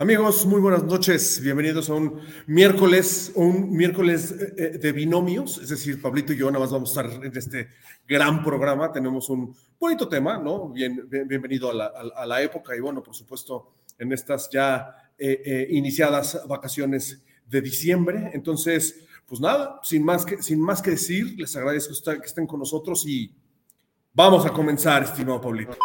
Amigos, muy buenas noches. Bienvenidos a un miércoles, un miércoles eh, eh, de binomios. Es decir, Pablito y yo nada más vamos a estar en este gran programa. Tenemos un bonito tema, ¿no? Bien, bienvenido a la, época y bueno, por supuesto, en estas ya eh, iniciadas vacaciones de diciembre. Entonces, pues nada, sin más que, sin más que decir, les agradezco que estén con nosotros y vamos a comenzar, estimado Pablito.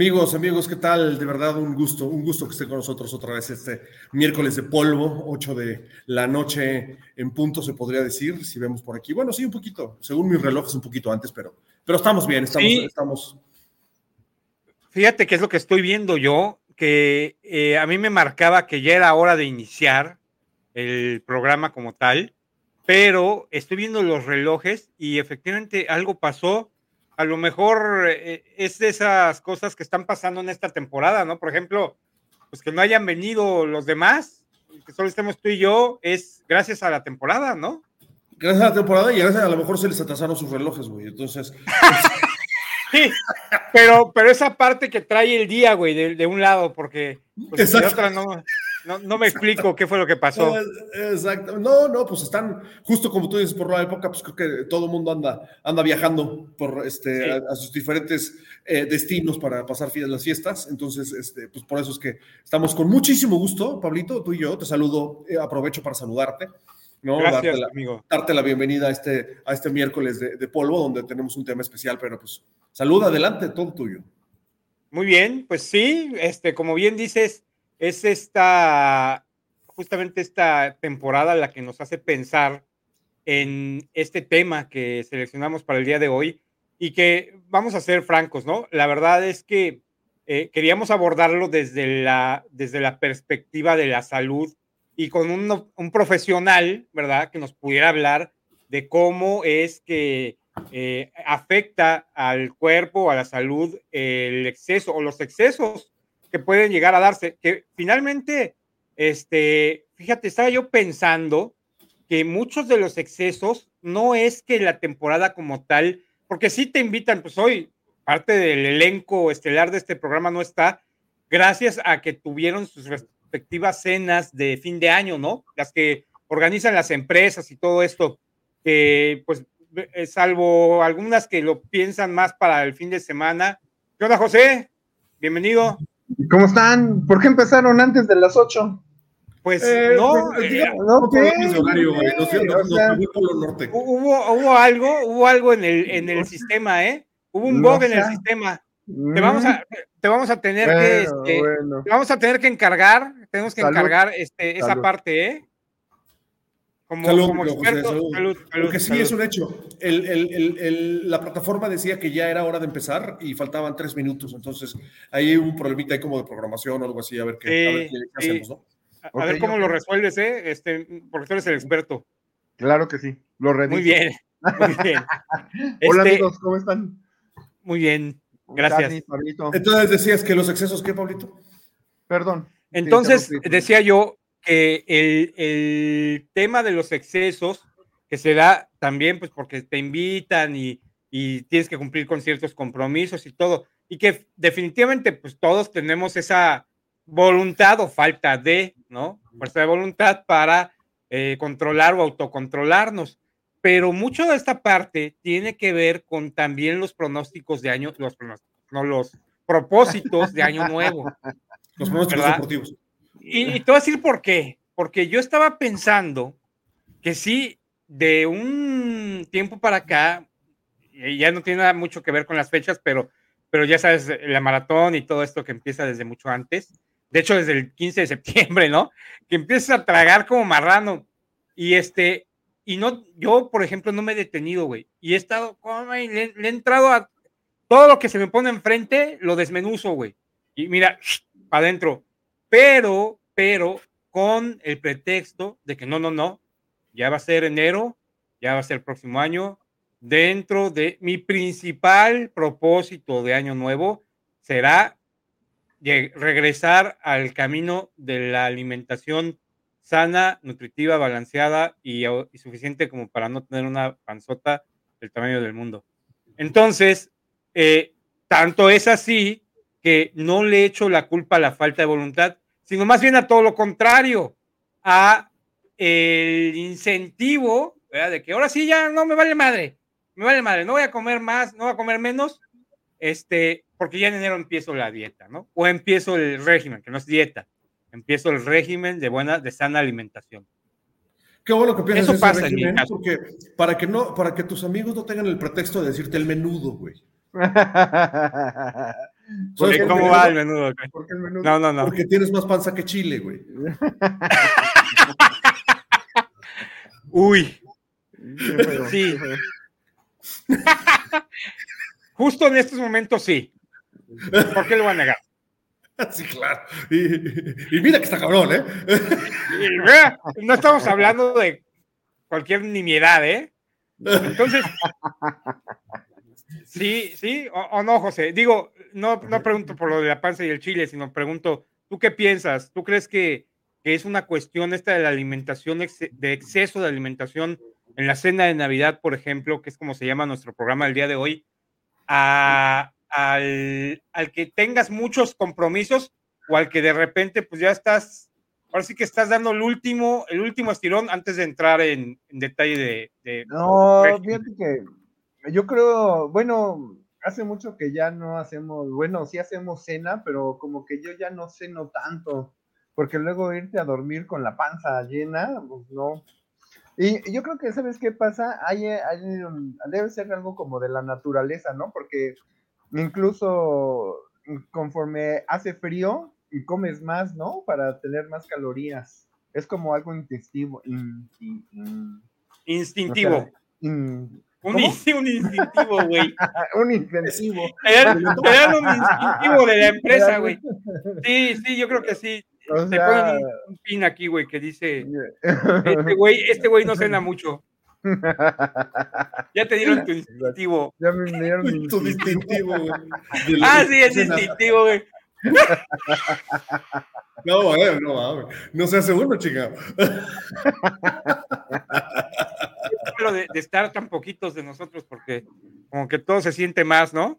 Amigos, amigos, ¿qué tal? De verdad, un gusto, un gusto que esté con nosotros otra vez este miércoles de polvo, 8 de la noche en punto, se podría decir, si vemos por aquí. Bueno, sí, un poquito, según mi reloj es un poquito antes, pero, pero estamos bien, estamos, estamos. Fíjate qué es lo que estoy viendo yo, que eh, a mí me marcaba que ya era hora de iniciar el programa como tal, pero estoy viendo los relojes y efectivamente algo pasó a lo mejor eh, es de esas cosas que están pasando en esta temporada, ¿no? Por ejemplo, pues que no hayan venido los demás, que solo estemos tú y yo, es gracias a la temporada, ¿no? Gracias a la temporada y gracias a, lo mejor se les atrasaron sus relojes, güey. Entonces. sí, pero, pero esa parte que trae el día, güey, de, de un lado, porque pues, de otra no. No, no, me explico qué fue lo que pasó. Exacto. No, no, pues están, justo como tú dices, por la época, pues creo que todo el mundo anda, anda viajando por este, a, sus diferentes eh, destinos para pasar las fiestas. Entonces, este, pues por eso es que estamos con muchísimo gusto, Pablito, tú y yo. Te saludo, eh, aprovecho para saludarte. ¿no? Gracias, darte la, amigo. Darte la bienvenida a este, a este miércoles de, de polvo, donde tenemos un tema especial, pero pues salud, adelante, todo tuyo. Muy bien, pues sí, este, como bien dices, es esta, justamente esta temporada la que nos hace pensar en este tema que seleccionamos para el día de hoy y que vamos a ser francos, ¿no? La verdad es que eh, queríamos abordarlo desde la, desde la perspectiva de la salud y con un, un profesional, ¿verdad? Que nos pudiera hablar de cómo es que eh, afecta al cuerpo, a la salud, el exceso o los excesos que pueden llegar a darse. Que finalmente, este, fíjate, estaba yo pensando que muchos de los excesos no es que la temporada como tal, porque sí te invitan, pues hoy parte del elenco estelar de este programa no está, gracias a que tuvieron sus respectivas cenas de fin de año, ¿no? Las que organizan las empresas y todo esto, que pues eh, salvo algunas que lo piensan más para el fin de semana. ¿Qué onda, José? Bienvenido. ¿Cómo están? ¿Por qué empezaron antes de las 8? Pues eh, no, hubo, hubo algo, hubo algo en el, en el sistema, ¿eh? Hubo un bug en el sistema. Te vamos a, te vamos a tener que, este, te vamos a tener que encargar, tenemos que encargar este, esa parte, ¿eh? Como, salud, como experto, salud. Porque sí es un hecho. El, el, el, la plataforma decía que ya era hora de empezar y faltaban tres minutos. Entonces, ahí hubo un problemita ahí como de programación o algo así. A ver qué, a ver qué, hacemos, ¿no? A, ver cómo lo resuelves, ¿eh? Este, porque tú eres el experto. Claro que sí. Lo reviso. Muy bien. Muy bien. Hola, este, amigos, ¿cómo están? Muy bien. Gracias. Entonces decías que los excesos, ¿qué, Pablito? Perdón. Entonces, decía yo, que el, tema de los excesos, que se da también pues porque te invitan y, tienes que cumplir con ciertos compromisos y todo, y que definitivamente pues todos tenemos esa voluntad o falta de, ¿no? Fuerza de voluntad para eh, controlar o autocontrolarnos. Pero mucho de esta parte tiene que ver con también los pronósticos de año, los no los propósitos de año nuevo. Los pronósticos deportivos. Y, te voy a decir por qué. Porque yo estaba pensando que sí, de un tiempo para acá, ya no tiene nada mucho que ver con las fechas, pero, pero ya sabes, la maratón y todo esto que empieza desde mucho antes. De hecho, desde el 15 de septiembre, ¿no? Que empiezas a tragar como marrano. Y este, y no, yo, por ejemplo, no me he detenido, güey. Y he estado, le, le, he entrado a todo lo que se me pone enfrente, lo desmenuzo, güey. Y mira, para adentro pero, pero con el pretexto de que no, no, no, ya va a ser enero, ya va a ser el próximo año. Dentro de mi principal propósito de año nuevo será regresar al camino de la alimentación sana, nutritiva, balanceada y, suficiente como para no tener una panzota del tamaño del mundo. Entonces, eh, tanto es así que no le echo la culpa a la falta de voluntad, sino más bien a todo lo contrario, a el incentivo de que ahora sí ya no me vale madre, me vale madre, no voy a comer más, no voy a comer menos, este, porque ya en enero empiezo la dieta, ¿no? O empiezo el régimen, que no es dieta, empiezo el régimen de buena, de sana alimentación. Qué bueno que piensas Eso pasa régimen, porque para que no, para que tus amigos no tengan el pretexto de decirte el menudo, güey. ¿Cómo va el menudo? Porque el menudo? No, no, no. Porque tienes más panza que chile, güey. Uy. Sí. Justo en estos momentos sí. ¿Por qué lo va a negar? Sí, claro. Y, mira que está cabrón, ¿eh? no estamos hablando de cualquier nimiedad, ¿eh? Entonces, sí, sí, o, no, José. Digo, no, no pregunto por lo de la panza y el chile, sino pregunto, ¿tú qué piensas? ¿Tú crees que, que es una cuestión esta de la alimentación, de exceso de alimentación en la cena de Navidad, por ejemplo, que es como se llama nuestro programa el día de hoy? al, que tengas muchos compromisos o al que de repente pues ya estás, ahora sí que estás dando el último, el último estirón antes de entrar en, detalle de, No, fíjate que yo creo, bueno, hace mucho que ya no hacemos, bueno, sí hacemos cena, pero como que yo ya no ceno tanto, porque luego irte a dormir con la panza llena, pues no. Y yo creo que, ¿sabes qué pasa? Hay, debe ser algo como de la naturaleza, ¿no? Porque incluso conforme hace frío, y comes más, ¿no? Para tener más calorías. Es como algo intestivo. instintivo. Un, instintivo, güey. un incentivo. Era, un instintivo de la empresa, güey. Sí, sí, yo creo que sí. O Te ponen un, pin aquí, güey, que dice, este güey, este güey no cena mucho. ya te dieron tu distintivo. Ya me dieron tu distintivo, güey. Ah, sí, es distintivo, güey. No, eh, no, no se hace uno, chica. De, de estar tan poquitos de nosotros, porque como que todo se siente más, ¿no?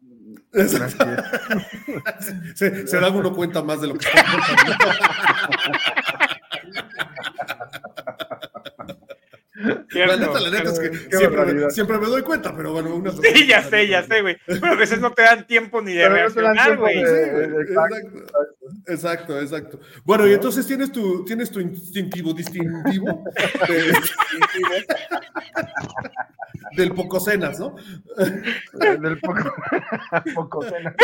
se, se, da uno cuenta más de lo que está la neta, la neta es que siempre, me doy cuenta, pero bueno, unas Sí, ya sé, ya sé, güey. Pero a veces no te dan tiempo ni de reaccionar, güey. exacto, exacto, Bueno, y entonces tienes tu, tienes tu instintivo distintivo del pococenas, ¿no? del poco, pococenas.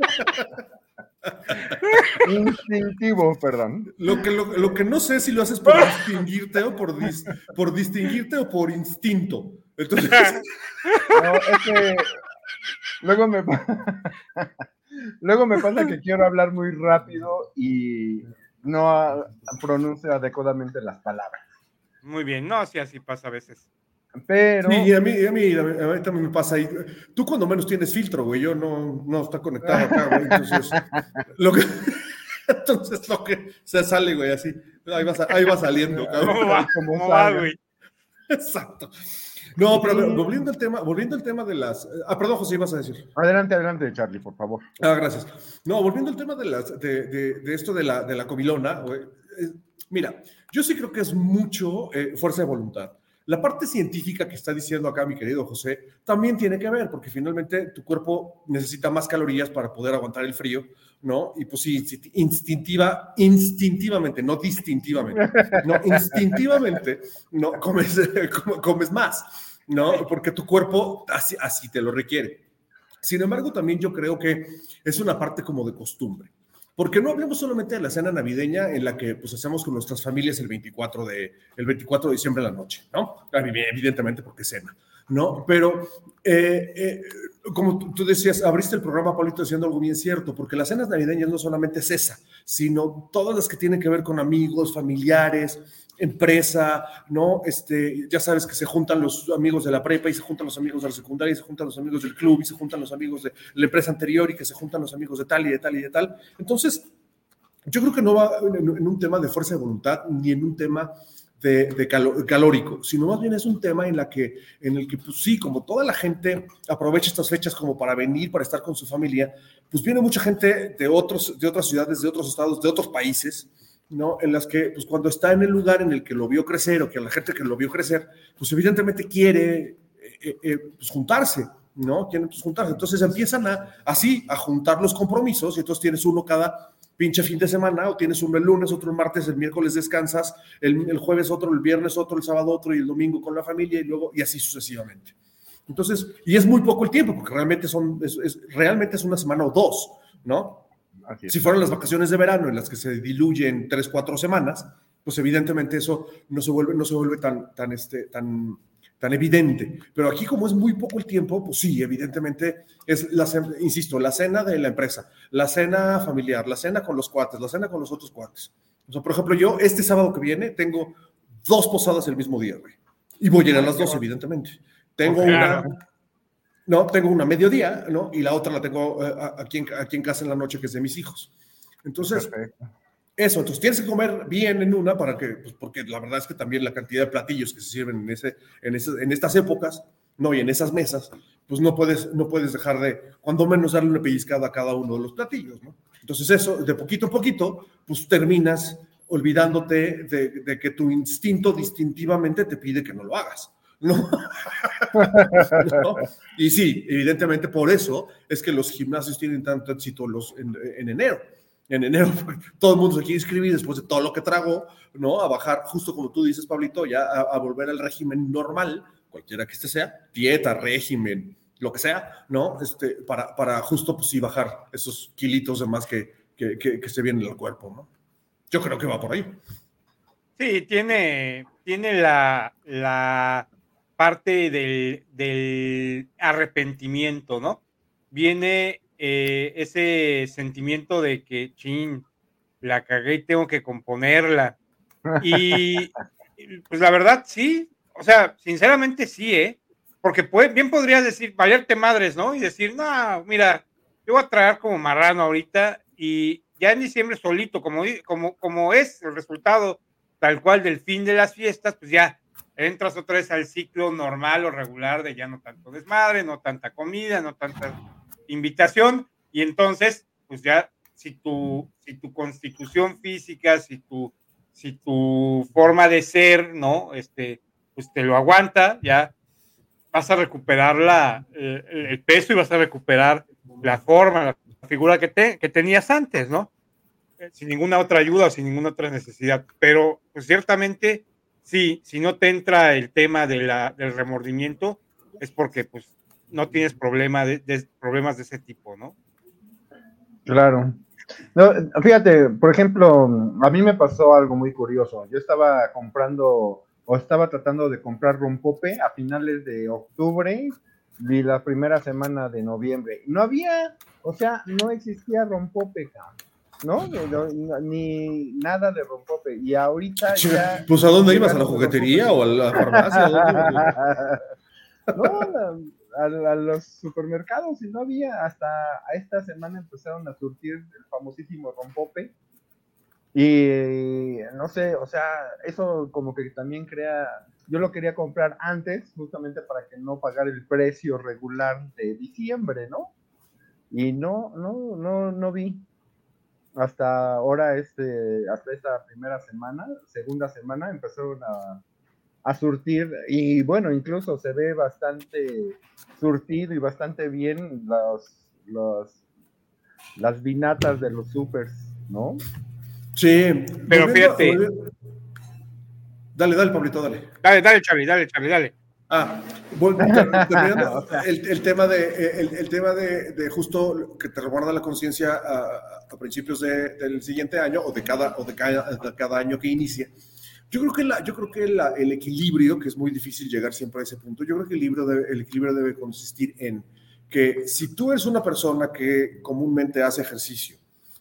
Instintivo, perdón. Lo que, lo, que no sé si lo haces por distinguirte o por, por distinguirte o por instinto. Entonces... No, es que luego me, luego me pasa que quiero hablar muy rápido y no pronuncio adecuadamente las palabras. Muy bien, no, así así pasa a veces. Pero. Sí, a mí, a mí, a mí también me pasa ahí. Tú cuando menos tienes filtro, güey. Yo no, no está conectado acá, güey. Entonces, lo que, entonces lo que se sale, güey, así. Ahí va, ahí va saliendo, cabrón. ¿Cómo va, ¿Cómo va güey? Exacto. No, pero volviendo al tema, volviendo al tema de las. Ah, perdón, José, ibas a decir. Adelante, adelante, Charlie, por favor. Ah, gracias. No, volviendo al tema de las, de, de, de esto de la, de la comilona, güey. Eh, mira, yo sí creo que es mucho eh, fuerza de voluntad. La parte científica que está diciendo acá mi querido José también tiene que ver, porque finalmente tu cuerpo necesita más calorías para poder aguantar el frío, ¿no? Y pues sí, instintiva, instintivamente, no distintivamente, no, instintivamente, no, comes, comes más, ¿no? Porque tu cuerpo así, así te lo requiere. Sin embargo, también yo creo que es una parte como de costumbre. Porque no hablemos solamente de la cena navideña en la que pues hacemos con nuestras familias el 24 de, el 24 de diciembre a la noche, ¿no? Evidentemente porque cena. ¿no? Pero, eh, eh, como tú decías, abriste el programa, Paulito, diciendo algo bien cierto, porque las cenas navideñas no solamente es esa, sino todas las que tienen que ver con amigos, familiares, empresa, ¿no? Este, ya sabes que se juntan los amigos de la prepa y se juntan los amigos de la secundaria y se juntan los amigos del club y se juntan los amigos de la empresa anterior y que se juntan los amigos de tal y de tal y de tal. Entonces, yo creo que no va en un tema de fuerza de voluntad ni en un tema de, calórico, sino más bien es un tema en, la que, en el que, pues sí, como toda la gente aprovecha estas fechas como para venir, para estar con su familia, pues viene mucha gente de, otros, de otras ciudades, de otros estados, de otros países, ¿no? En las que, pues cuando está en el lugar en el que lo vio crecer o que la gente que lo vio crecer, pues evidentemente quiere eh, eh, pues, juntarse, ¿no? Quieren pues, juntarse. Entonces empiezan así, a juntar los compromisos y entonces tienes uno cada pinche fin de semana, o tienes uno el lunes, otro el martes, el miércoles descansas, el, jueves otro, el viernes otro, el sábado otro y el domingo con la familia y luego, y así sucesivamente. Entonces, y es muy poco el tiempo, porque realmente son, es, realmente es una semana o dos, ¿no? Si fueran las vacaciones de verano en las que se diluyen tres, cuatro semanas, pues evidentemente eso no se vuelve, no se vuelve tan, tan, este, tan, tan evidente. Pero aquí como es muy poco el tiempo, pues sí, evidentemente es, la, insisto, la cena de la empresa, la cena familiar, la cena con los cuates, la cena con los otros cuates. O sea, por ejemplo, yo este sábado que viene tengo dos posadas el mismo día, güey. Y voy a ir a las dos, evidentemente. Tengo una... No, tengo una mediodía, ¿no? Y la otra la tengo eh, aquí, en, aquí en casa en la noche, que es de mis hijos. Entonces, Perfecto. Eso, entonces tienes que comer bien en una para que, pues porque la verdad es que también la cantidad de platillos que se sirven en, ese, en, en estas épocas, no, y en esas mesas, pues no puedes, no puedes dejar de, cuando menos darle una pellizcada a cada uno de los platillos, ¿no? Entonces eso, de poquito a poquito, pues terminas olvidándote de, que tu instinto distintivamente te pide que no lo hagas. ¿no? Y sí, evidentemente por eso es que los gimnasios tienen tanto éxito los, en enero en enero todo el mundo se quiere inscribir después de todo lo que trago, ¿no? A bajar, justo como tú dices, Pablito, ya a, volver al régimen normal, cualquiera que este sea, dieta, régimen, lo que sea, ¿no? Este, para, para justo, pues sí, bajar esos kilitos de más que, que, que, se vienen al cuerpo, ¿no? Yo creo que va por ahí. Sí, tiene, tiene la, la parte del, del arrepentimiento, ¿no? Viene eh, ese sentimiento de que, chin, la cagué y tengo que componerla. Y pues la verdad, sí, o sea, sinceramente sí, ¿eh? Porque bien podrías decir, valerte madres, ¿no? Y decir, no, mira, yo voy a traer como marrano ahorita y ya en diciembre solito, como, como, como es el resultado tal cual del fin de las fiestas, pues ya entras otra vez al ciclo normal o regular de ya no tanto desmadre, no tanta comida, no tanta invitación y entonces, pues ya, si tu, si tu constitución física, si tu, si tu forma de ser, ¿no? Este, pues te lo aguanta, ya vas a recuperar la, el, peso y vas a recuperar la forma, la figura que, te, que tenías antes, ¿no? Eh, sin ninguna otra ayuda o sin ninguna otra necesidad. Pero, pues ciertamente, sí, si no te entra el tema del remordimiento, es porque, pues, no tienes problema de, problemas de ese tipo, ¿no? Claro. No, fíjate, por ejemplo, a mí me pasó algo muy curioso. Yo estaba comprando o estaba tratando de comprar rompope a finales de octubre y la primera semana de noviembre. No había, o sea, no existía rompope, ¿no? Ni nada de rompope. Y ahorita ya... Pues a dónde ibas, a la juguetería o a la farmacia? no, a, los supermercados y no había. Hasta a esta semana empezaron a surtir el famosísimo rompope. Y no sé, o sea, eso como que también crea. Yo lo quería comprar antes, justamente para que no pagar el precio regular de diciembre, ¿no? Y no, no, no, no vi. Hasta ahora, este, hasta esta primera semana, segunda semana, empezaron a, a surtir y bueno, incluso se ve bastante surtido y bastante bien los, los las vinatas de los supers, ¿no? Sí, pero fíjate. Dale, dale, Pablito, dale. Dale, dale, Charlie, dale, Charlie, dale. Ah, el, tema de el, tema de, justo que te recuerda la conciencia a, principios del siguiente año o de cada o de cada, de cada año que inicia. Yo creo que, la, yo creo que el equilibrio, que es muy difícil llegar siempre a ese punto, yo creo que el, libro el equilibrio debe consistir en que si tú eres una persona que comúnmente hace ejercicio,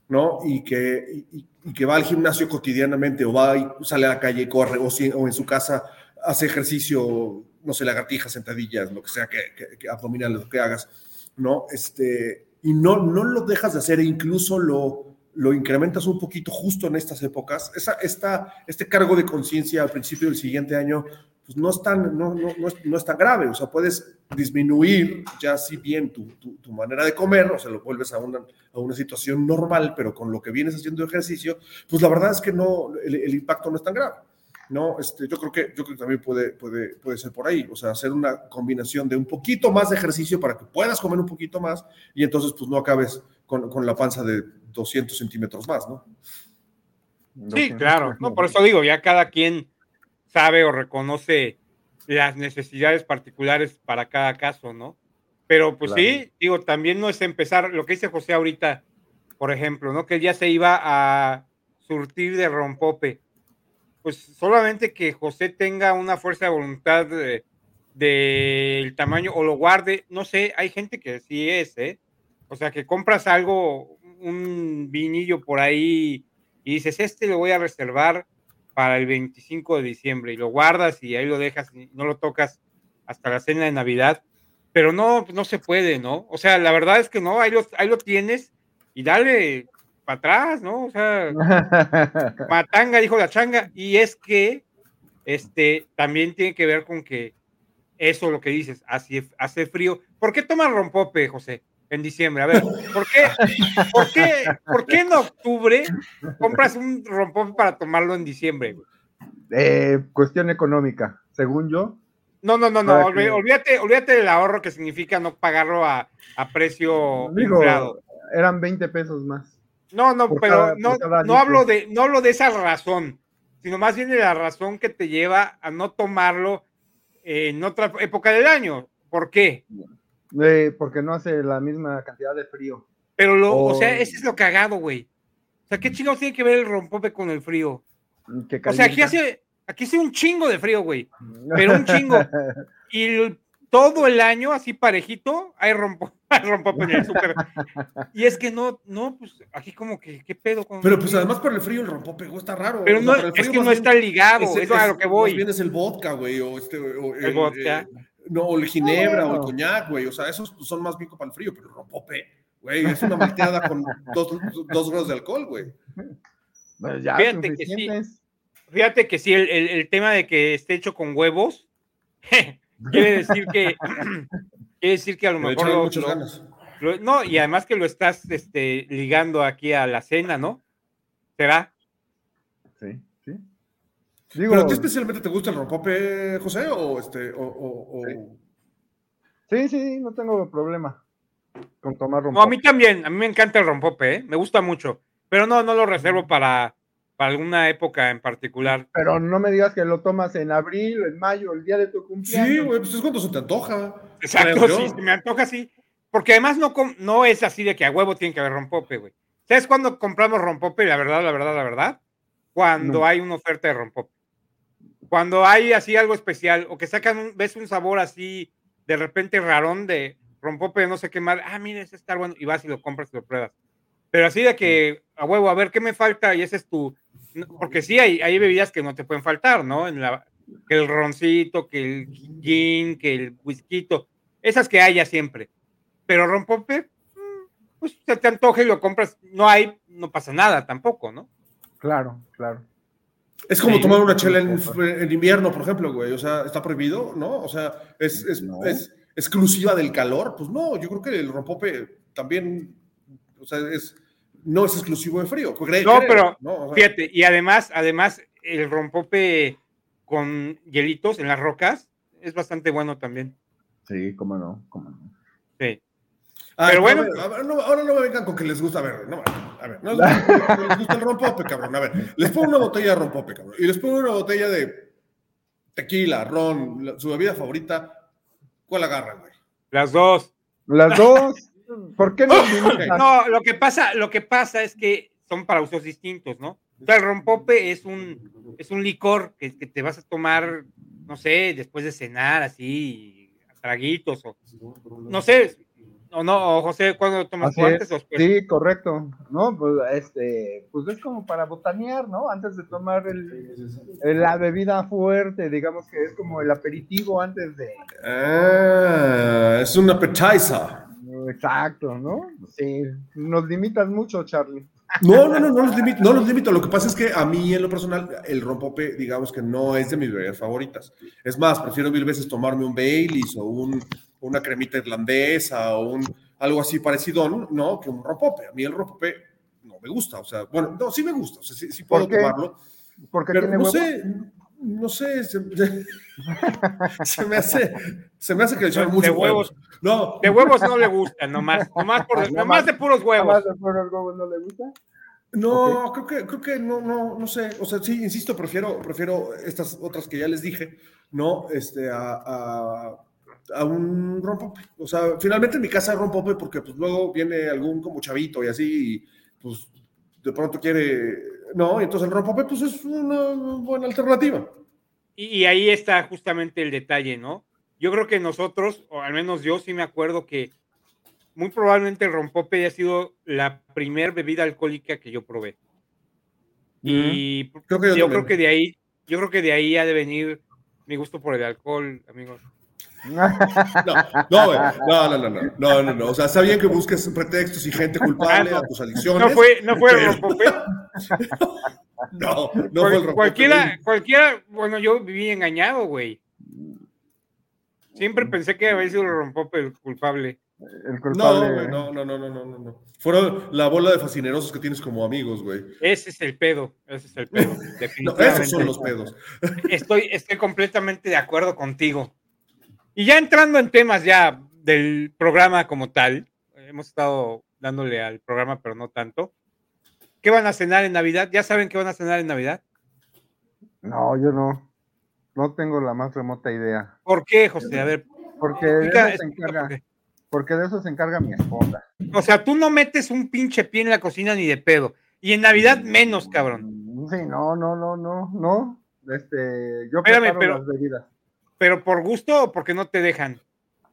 ¿no? Y que, y, que va al gimnasio cotidianamente o va y sale a la calle y corre o, o en su casa hace ejercicio, no sé, lagartijas, sentadillas, lo que sea, que, que, abdominales, lo que hagas, ¿no? Este, y no, no lo dejas de hacer e incluso lo, lo incrementas un poquito justo en estas épocas, esa, esta, este cargo de conciencia al principio del siguiente año, pues no es, tan, no, no, no, es, no es tan grave, o sea, puedes disminuir ya si bien tu, tu, manera de comer, o sea, lo vuelves a una, a una situación normal, pero con lo que vienes haciendo ejercicio, pues la verdad es que no, el impacto no es tan grave. ¿No? Este, yo creo que, yo creo que también puede, puede, puede ser por ahí, o sea, hacer una combinación de un poquito más de ejercicio para que puedas comer un poquito más y entonces pues no acabes con, con la panza de 200 centímetros más, ¿no? Sí, claro, no, por eso digo, ya cada quien sabe o reconoce las necesidades particulares para cada caso, ¿no? Pero pues sí, digo, también no es empezar, lo que dice José ahorita, por ejemplo, ¿no? Que él ya se iba a surtir de rompope pues solamente que José tenga una fuerza de voluntad del tamaño o lo guarde, no sé, hay gente que sí es, ¿eh? O sea, que compras algo, un vinillo por ahí y dices, este lo voy a reservar para el 25 de diciembre y lo guardas y ahí lo dejas y no lo tocas hasta la cena de Navidad, pero no, no se puede, ¿no? O sea, la verdad es que no, ahí lo, ahí lo tienes y dale, para atrás, ¿no? O sea, matanga, dijo la changa, y es que este también tiene que ver con que eso lo que dices, hace, hace frío. ¿Por qué tomas rompope, José, en diciembre? A ver, ¿por qué, por qué, por qué en octubre compras un rompope para tomarlo en diciembre? Eh, cuestión económica, según yo. No, no, no, no, olvídate, olvídate del ahorro que significa no pagarlo a, a precio Digo, Eran 20 pesos más. No, no, pero no, no hablo de, no hablo de esa razón, sino más bien de la razón que te lleva a no tomarlo en otra época del año. ¿Por qué? porque no hace la misma cantidad de frío. Pero lo, o, sea, ese es lo cagado, güey. O sea, ¿qué chingados tiene que ver el rompope con el frío? O sea, aquí hace, aquí hace un chingo de frío, güey. Pero un chingo. Y todo el año, así parejito, hay rompo, el súper. Y es que no, no, pues aquí como que, ¿qué pedo? Con Pero pues además por el frío el rompo pegó, está raro. Pero no, es que no está ligado, es, es, a lo que voy. Más bien es el vodka, güey, o este. O, el, vodka. Eh, no, o el ginebra, o el coñac, güey, o sea, esos pues, son más bien para el frío, pero el rompope, güey, es una malteada con dos, dos grados de alcohol, güey. Pues ya, fíjate que sí. Fíjate que sí, el, el, el tema de que esté hecho con huevos. quiere decir que quiere decir que a lo mejor no y además que lo estás este, ligando aquí a la cena no será sí sí Digo, pero a ti especialmente te gusta el rompope José o este o, Sí. sí. no tengo problema con tomar rompope no, a mí también a mí me encanta el rompope ¿eh? me gusta mucho pero no no lo reservo para para alguna época en particular. Pero no me digas que lo tomas en abril, en mayo, el día de tu cumpleaños. Sí, güey, pues es cuando se te antoja. Exacto, sí, se me antoja así. Porque además no, no es así de que a huevo tiene que haber rompope, güey. ¿Sabes cuándo compramos rompope? La verdad, la verdad, la verdad. Cuando hay una oferta de rompope. Cuando hay así algo especial o que sacan, ves un sabor así de repente rarón de rompope, no sé qué más. Ah, mira, ese está bueno. Y vas y lo compras y lo pruebas. Pero así de que a huevo, a ver qué me falta y ese es tu, porque sí hay, hay bebidas que no te pueden faltar, ¿no? En la, que el roncito, que el gin, que el whisky, esas que haya siempre. Pero rompope, mm, pues se te antoja y lo compras, no hay, no pasa nada tampoco, ¿no? Claro, claro. Es como tomar una chela en, invierno, por ejemplo, güey. O sea, está prohibido, ¿no? O sea, es, es, es, exclusiva del calor. Pues no, yo creo que el rompope también, o sea, es, no es exclusivo de frío. no, pero fíjate, y además, además, el rompope con hielitos en las rocas es bastante bueno también. Sí, cómo no, cómo no. Sí. pero bueno. ahora no me vengan con que les gusta, a ver, no, a ver, no les gusta el rompope, cabrón. A ver, les pongo una botella de rompope, cabrón, y les pongo una botella de tequila, ron, su bebida favorita. ¿Cuál agarran, güey? Las dos. Las dos. ¿Por qué no? no, lo que pasa, lo que pasa es que son para usos distintos, ¿no? O sea, el rompope es un, es un licor que, que te vas a tomar, no sé, después de cenar, así, traguitos, o no sé, o no, José, ¿cuándo tomas Así antes es. o? Sí, correcto. No, pues este, pues es como para botanear, ¿no? Antes de tomar el, el- la bebida fuerte, digamos que es como el aperitivo antes de. Ah, es un appetizer. Exacto, ¿no? Sí, nos limitas mucho, Charlie. No, no, no, no los limito, no los limito. Lo que pasa es que a mí, en lo personal, el rompope, digamos que no es de mis bebidas favoritas. Es más, prefiero mil veces tomarme un Baileys o un, una cremita irlandesa o un, algo así parecido, ¿no? Que un rompope. A mí el rompope no me gusta. O sea, bueno, no, sí me gusta. O sea, sí, sí puedo ¿Por qué? tomarlo. Porque Pero tiene no huevo. sé, no sé, se, se me hace, se me hace que le echaron De mucho huevos. huevos. No, De huevos no le gustan, nomás, nomás, por, Nomás- nomás de puros ¿Nada más huevos. de fuera huevos no le gusta? No, creo que, creo que no, no, no sé. O sea, sí, insisto, prefiero, prefiero estas otras que ya les dije, ¿no? Este, a, a, a un rompope. O sea, finalmente en mi casa rompope porque pues luego viene algún como chavito y así, y, pues de pronto quiere, ¿no? Entonces el rompope pues es una buena alternativa. Y, ahí está justamente el detalle, ¿no? Yo creo que nosotros, o al menos yo sí me acuerdo que muy probablemente el rompope haya sido la primer bebida alcohólica que yo probé. Y Creo que yo yo creo que de ahí, yo creo que de ahí ha de venir mi gusto por el alcohol, amigos. No, no, no, no, no, no, no. O sea, está bien que busques pretextos y gente culpable a tus adicciones. No fue, no fue el pero- rompope. No, no Cual- fue el rompope. cualquiera, cualquiera, bueno, yo viví engañado, güey. Siempre Mm. pensé que había sido el rompope el culpable. El No, culpable. güey, no, no, no, no, no, no, no. Fueron la bola de fascinerosos que tienes como amigos, güey. Ese es el pedo, ese es el pedo. No, definitivamente. esos son los pedos. Estoy, estoy completamente de acuerdo contigo. Y ya entrando en temas ya del programa como tal, hemos estado dándole al programa, pero no tanto. ¿Qué van a cenar en Navidad? ¿Ya saben qué van a cenar en Navidad? No, yo no. No tengo la más remota idea. ¿Por qué, José? A ver, Porque de eso se encarga, por porque de eso se encarga mi esposa. O sea, tú no metes un pinche pie en la cocina ni de pedo. Y en Navidad menos, cabrón. Mm, Sí, no, no, no, no, no. Este, yo Espérame, preparo pero- las bebidas. ¿Pero por gusto o porque no te dejan?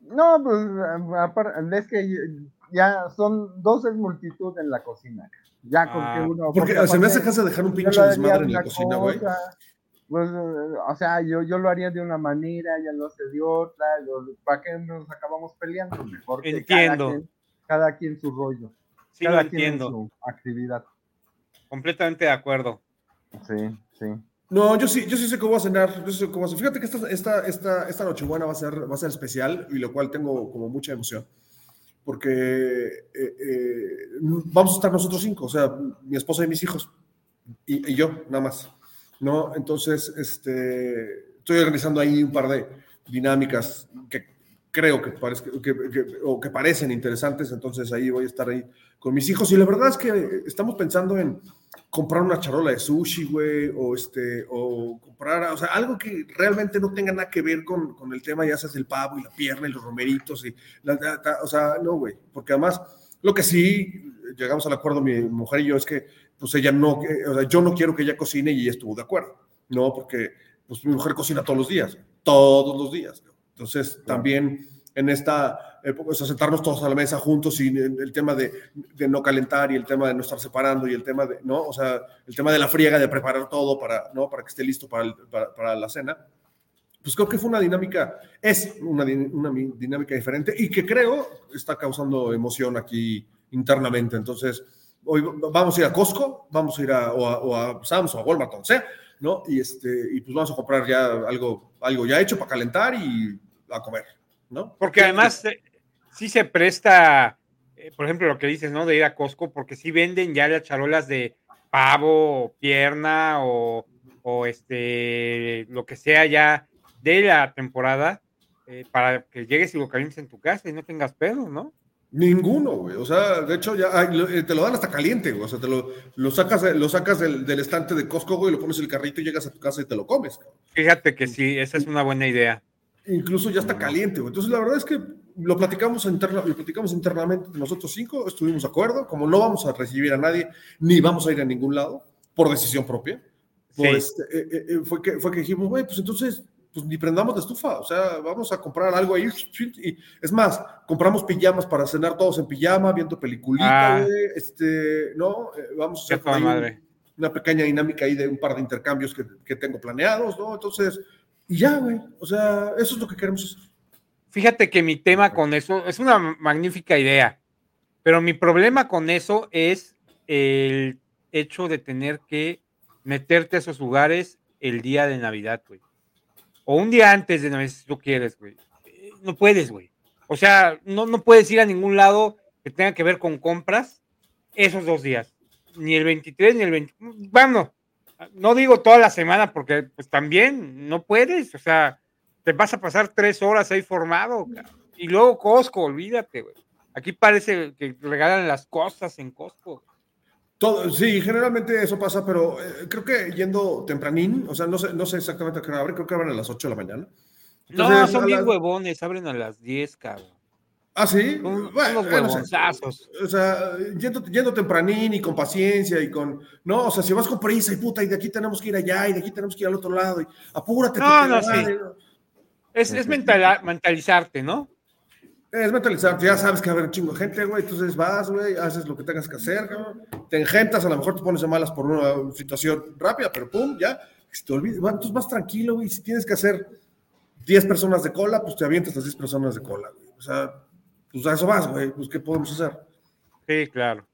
No, pues apar- es que ya son dos es multitud en la cocina. Ya con Ah, que uno. Porque se me hace casa dejar un pinche desmadre en la cocina, güey. Pues, eh, o sea, yo, yo lo haría de una manera, ya lo hace de otra. ¿Para qué nos acabamos peleando? Mejor que Entiendo. Cada quien, cada quien su rollo. Sí, lo cada quien en entiendo. su actividad. Completamente de acuerdo. Sí, sí. No, yo sí, yo sí sé cómo voy a cenar. Yo sé cómo voy a cenar. Fíjate que esta, esta, esta, esta Nochebuena va a, ser, va a ser especial y lo cual tengo como mucha emoción. Porque eh, eh, vamos a estar nosotros cinco, o sea, mi esposa y mis hijos. Y, y yo, nada más. ¿No? Entonces, este, estoy organizando ahí un par de dinámicas que creo que, que, que- o que parecen interesantes. Entonces, ahí voy a estar ahí con mis hijos. Y la verdad es que estamos pensando en comprar una charola de sushi, güey, o este, o comprar, o sea, algo que realmente no tenga nada que ver con, con el tema, ya sabes, el pavo y la pierna y los romeritos y, la, la- la- o sea, no, güey, porque además, lo que sí llegamos al acuerdo mi mujer y yo es que, pues ella no, que- o sea, yo no quiero que ella cocine y ella estuvo de acuerdo, ¿no? Porque, pues mi mujer cocina todos los días, todos los días, ¿no? Entonces, también en esta época, o sea, sentarnos todos a la mesa juntos y el, tema de, de no calentar y el tema de no estar separando y el tema de, ¿no? O sea, el tema de la friega, de preparar todo para, ¿no? Para que esté listo para, el- para, para la cena. Pues creo que fue una dinámica, es una, una mi- dinámica diferente y que creo está causando emoción aquí internamente. Entonces, hoy vamos a ir a Costco, vamos a ir a, o a, o a Sam's o a Walmart, donde sea, ¿no? Y, este, y pues vamos a comprar ya algo, algo ya hecho para calentar y a comer, ¿no? Porque además eh, sí se presta, eh, por ejemplo, lo que dices, ¿no? De ir a Costco, porque sí venden ya las charolas de pavo, o pierna o, o este, lo que sea ya de la temporada, eh, para que llegues y lo calientes en tu casa y no tengas pedo, ¿no? Ninguno, güey. O sea, de hecho, ya ay, eh, te lo dan hasta caliente, güey. O sea, te lo, lo sacas, lo sacas del, del estante de Costco, güey, lo pones en el carrito y llegas a tu casa y te lo comes. Fíjate que sí, esa es una buena idea. Incluso ya está caliente, güey. Entonces, la verdad es que lo platicamos, interna, lo platicamos internamente nosotros cinco, estuvimos de acuerdo. Como no vamos a recibir a nadie, ni vamos a ir a ningún lado, por decisión propia. este, fue, que, fue que dijimos, güey, pues entonces pues ni prendamos la estufa, o sea, vamos a comprar algo ahí. Y, es más, compramos pijamas para cenar todos en pijama, viendo peliculita, ah. este, ¿no? Eh, vamos a hacer una pequeña dinámica ahí de un par de intercambios que, que tengo planeados, ¿no? Entonces, y ya, güey, o sea, eso es lo que queremos hacer. Fíjate que mi tema con eso es una magnífica idea, pero mi problema con eso es el hecho de tener que meterte a esos lugares el día de Navidad, güey o un día antes de Navidad, si tú quieres, güey. No puedes, güey. O sea, no, no puedes ir a ningún lado que tenga que ver con compras esos dos días. Ni el 23 ni el 20. Bueno, no digo toda la semana porque pues también no puedes. O sea, te vas a pasar tres horas ahí formado. Y luego Costco, olvídate, güey. Aquí parece que regalan las cosas en Costco. Todo, sí, generalmente eso pasa, pero eh, creo que yendo tempranín, o sea, no sé, no sé exactamente a qué hora abre, creo que abren a las 8 de la mañana. no, son bien huevones, abren a las 10, cabrón. Ah, sí. Son, bueno, huevonzazos. o sea, yendo, yendo, tempranín y con paciencia y con. No, o sea, si vas con prisa y puta, y de aquí tenemos que ir allá y de aquí tenemos que ir al otro lado, y apúrate. No, no, sí. Es, es mentalizarte, ¿no? Es mentalizar, ya sabes que va a haber un chingo de gente, güey, entonces vas, güey, haces lo que tengas que hacer, cabrón. Te engentas, a lo mejor te pones de malas por una situación rápida, pero pum, ya, si te olvidas, bueno, entonces vas tranquilo, güey, si tienes que hacer 10 personas de cola, pues te avientas las 10 personas de cola, güey. O sea, pues a eso vas, güey, pues ¿qué podemos hacer? Sí, claro.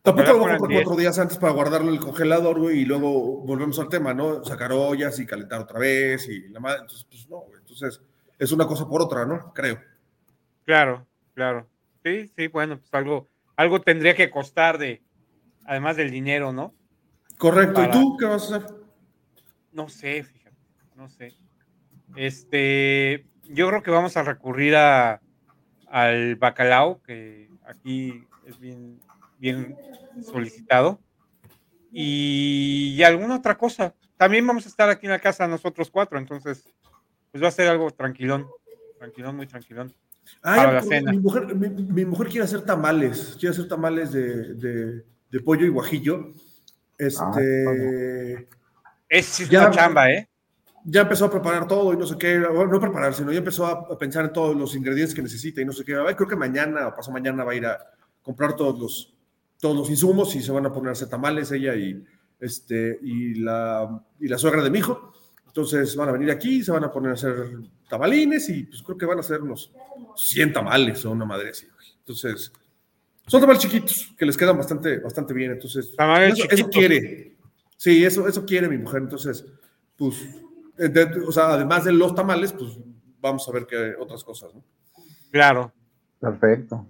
Tampoco lo compro cuatro días antes para guardarlo en el congelador, güey, y luego volvemos al tema, ¿no? Sacar ollas y calentar otra vez y la madre, entonces, pues no, güey. Entonces, es una cosa por otra, ¿no? Creo. Claro, claro. Sí, sí, bueno, pues algo, algo tendría que costar de, además del dinero, ¿no? Correcto. ¿Y tú qué vas a hacer? No sé, fíjate, no sé. Este, yo creo que vamos a recurrir a, al bacalao, que aquí es bien, bien solicitado. Y, y alguna otra cosa. También vamos a estar aquí en la casa nosotros cuatro, entonces, pues va a ser algo tranquilón, tranquilón, muy tranquilón. Mi, mujer, mi, mujer, quiere hacer tamales, quiere hacer tamales de, de, pollo y guajillo. Este. es ya, chamba, ¿eh? Ya empezó a preparar todo y no sé qué, no preparar, sino ya empezó a pensar en todos los ingredientes que necesita y no sé qué. Creo que mañana o pasado mañana va a ir a comprar todos los, todos los insumos y se van a poner a hacer tamales ella y, este, y, la, y la suegra de mi hijo. Entonces van a venir aquí, se van a poner a hacer tamalines y pues creo que van a ser unos 100 tamales o una madre así. Entonces, son tamales chiquitos que les quedan bastante, bastante bien. Entonces, eso, quiere. Sí, eso, eso quiere mi mujer. Entonces, pues, o sea, además de los tamales, pues vamos a ver qué otras cosas, ¿no? Claro. Perfecto.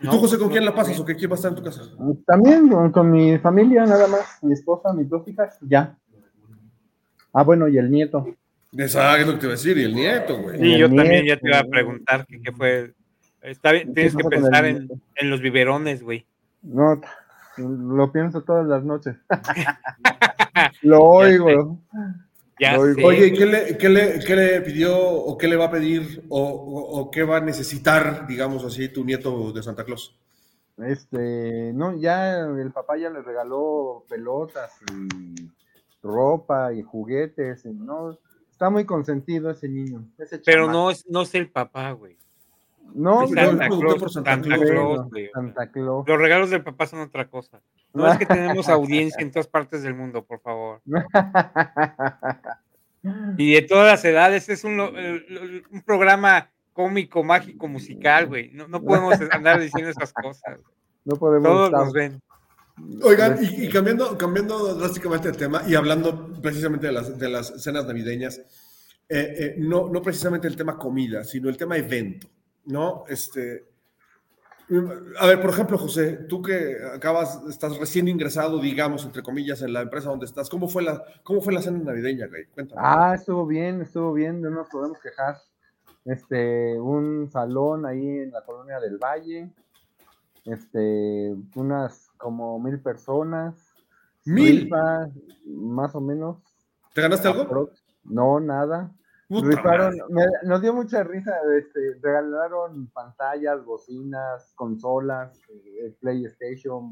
¿Y tú, José, con quién la pasas o qué, quién va a estar en tu casa? También con, mi familia, nada más. Mi esposa, mis dos hijas, ya. Ah, bueno, y el nieto. Exacto, es lo que te iba a decir, y el nieto, güey. Sí, yo también ya te iba a preguntar qué fue. Está bien, tienes que pensar en, en, los biberones, güey. No, lo pienso todas las noches. lo oigo. Ya Oye, ¿qué le, qué, le, ¿qué le, pidió o qué le va a pedir o, o, qué va a necesitar, digamos así, tu nieto de Santa Claus? Este, no, ya el papá ya le regaló pelotas y ropa y juguetes, ¿no? Está muy consentido ese niño. Pero no es, no es el papá, güey. No, Santa, Claus, Santa, Claus, Santa, Claus, Los regalos del papá son otra cosa. No es que tenemos audiencia en todas partes del mundo, por favor. Y de todas las edades, es un, un programa cómico, mágico, musical, güey. No, no podemos andar diciendo esas cosas. No podemos. Todos nos ven. Oigan, y, cambiando, cambiando drásticamente el tema y hablando precisamente de las, de las cenas navideñas, eh, eh, no, no precisamente el tema comida, sino el tema evento, ¿no? Este, a ver, por ejemplo, José, tú que acabas, estás recién ingresado, digamos, entre comillas, en la empresa donde estás, ¿cómo fue la, cómo fue la cena navideña, güey? Cuéntame. Ah, estuvo bien, estuvo bien, no nos podemos quejar. Este, un salón ahí en la colonia del Valle, este, unas como mil personas. ¿Mil? más o menos. ¿Te ganaste algo? No, nada. Nos dio mucha risa, este, regalaron pantallas, bocinas, consolas, eh, PlayStation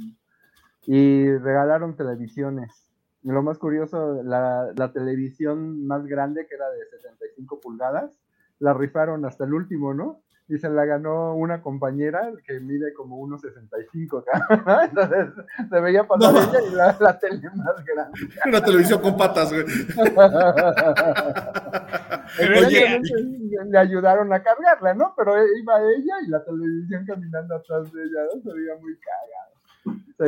y regalaron televisiones. lo más curioso, la, la televisión más grande, que era de 75 pulgadas, la rifaron hasta el último, ¿no? Y se la ganó una compañera que mide como 1,65 acá. Entonces se veía pasar ella y la, la, tele más grande. Una televisión con patas, güey. Oye, le ayudaron a cargarla, ¿no? Pero iba ella y la televisión caminando atrás de ella, ¿no? Se veía muy cagado.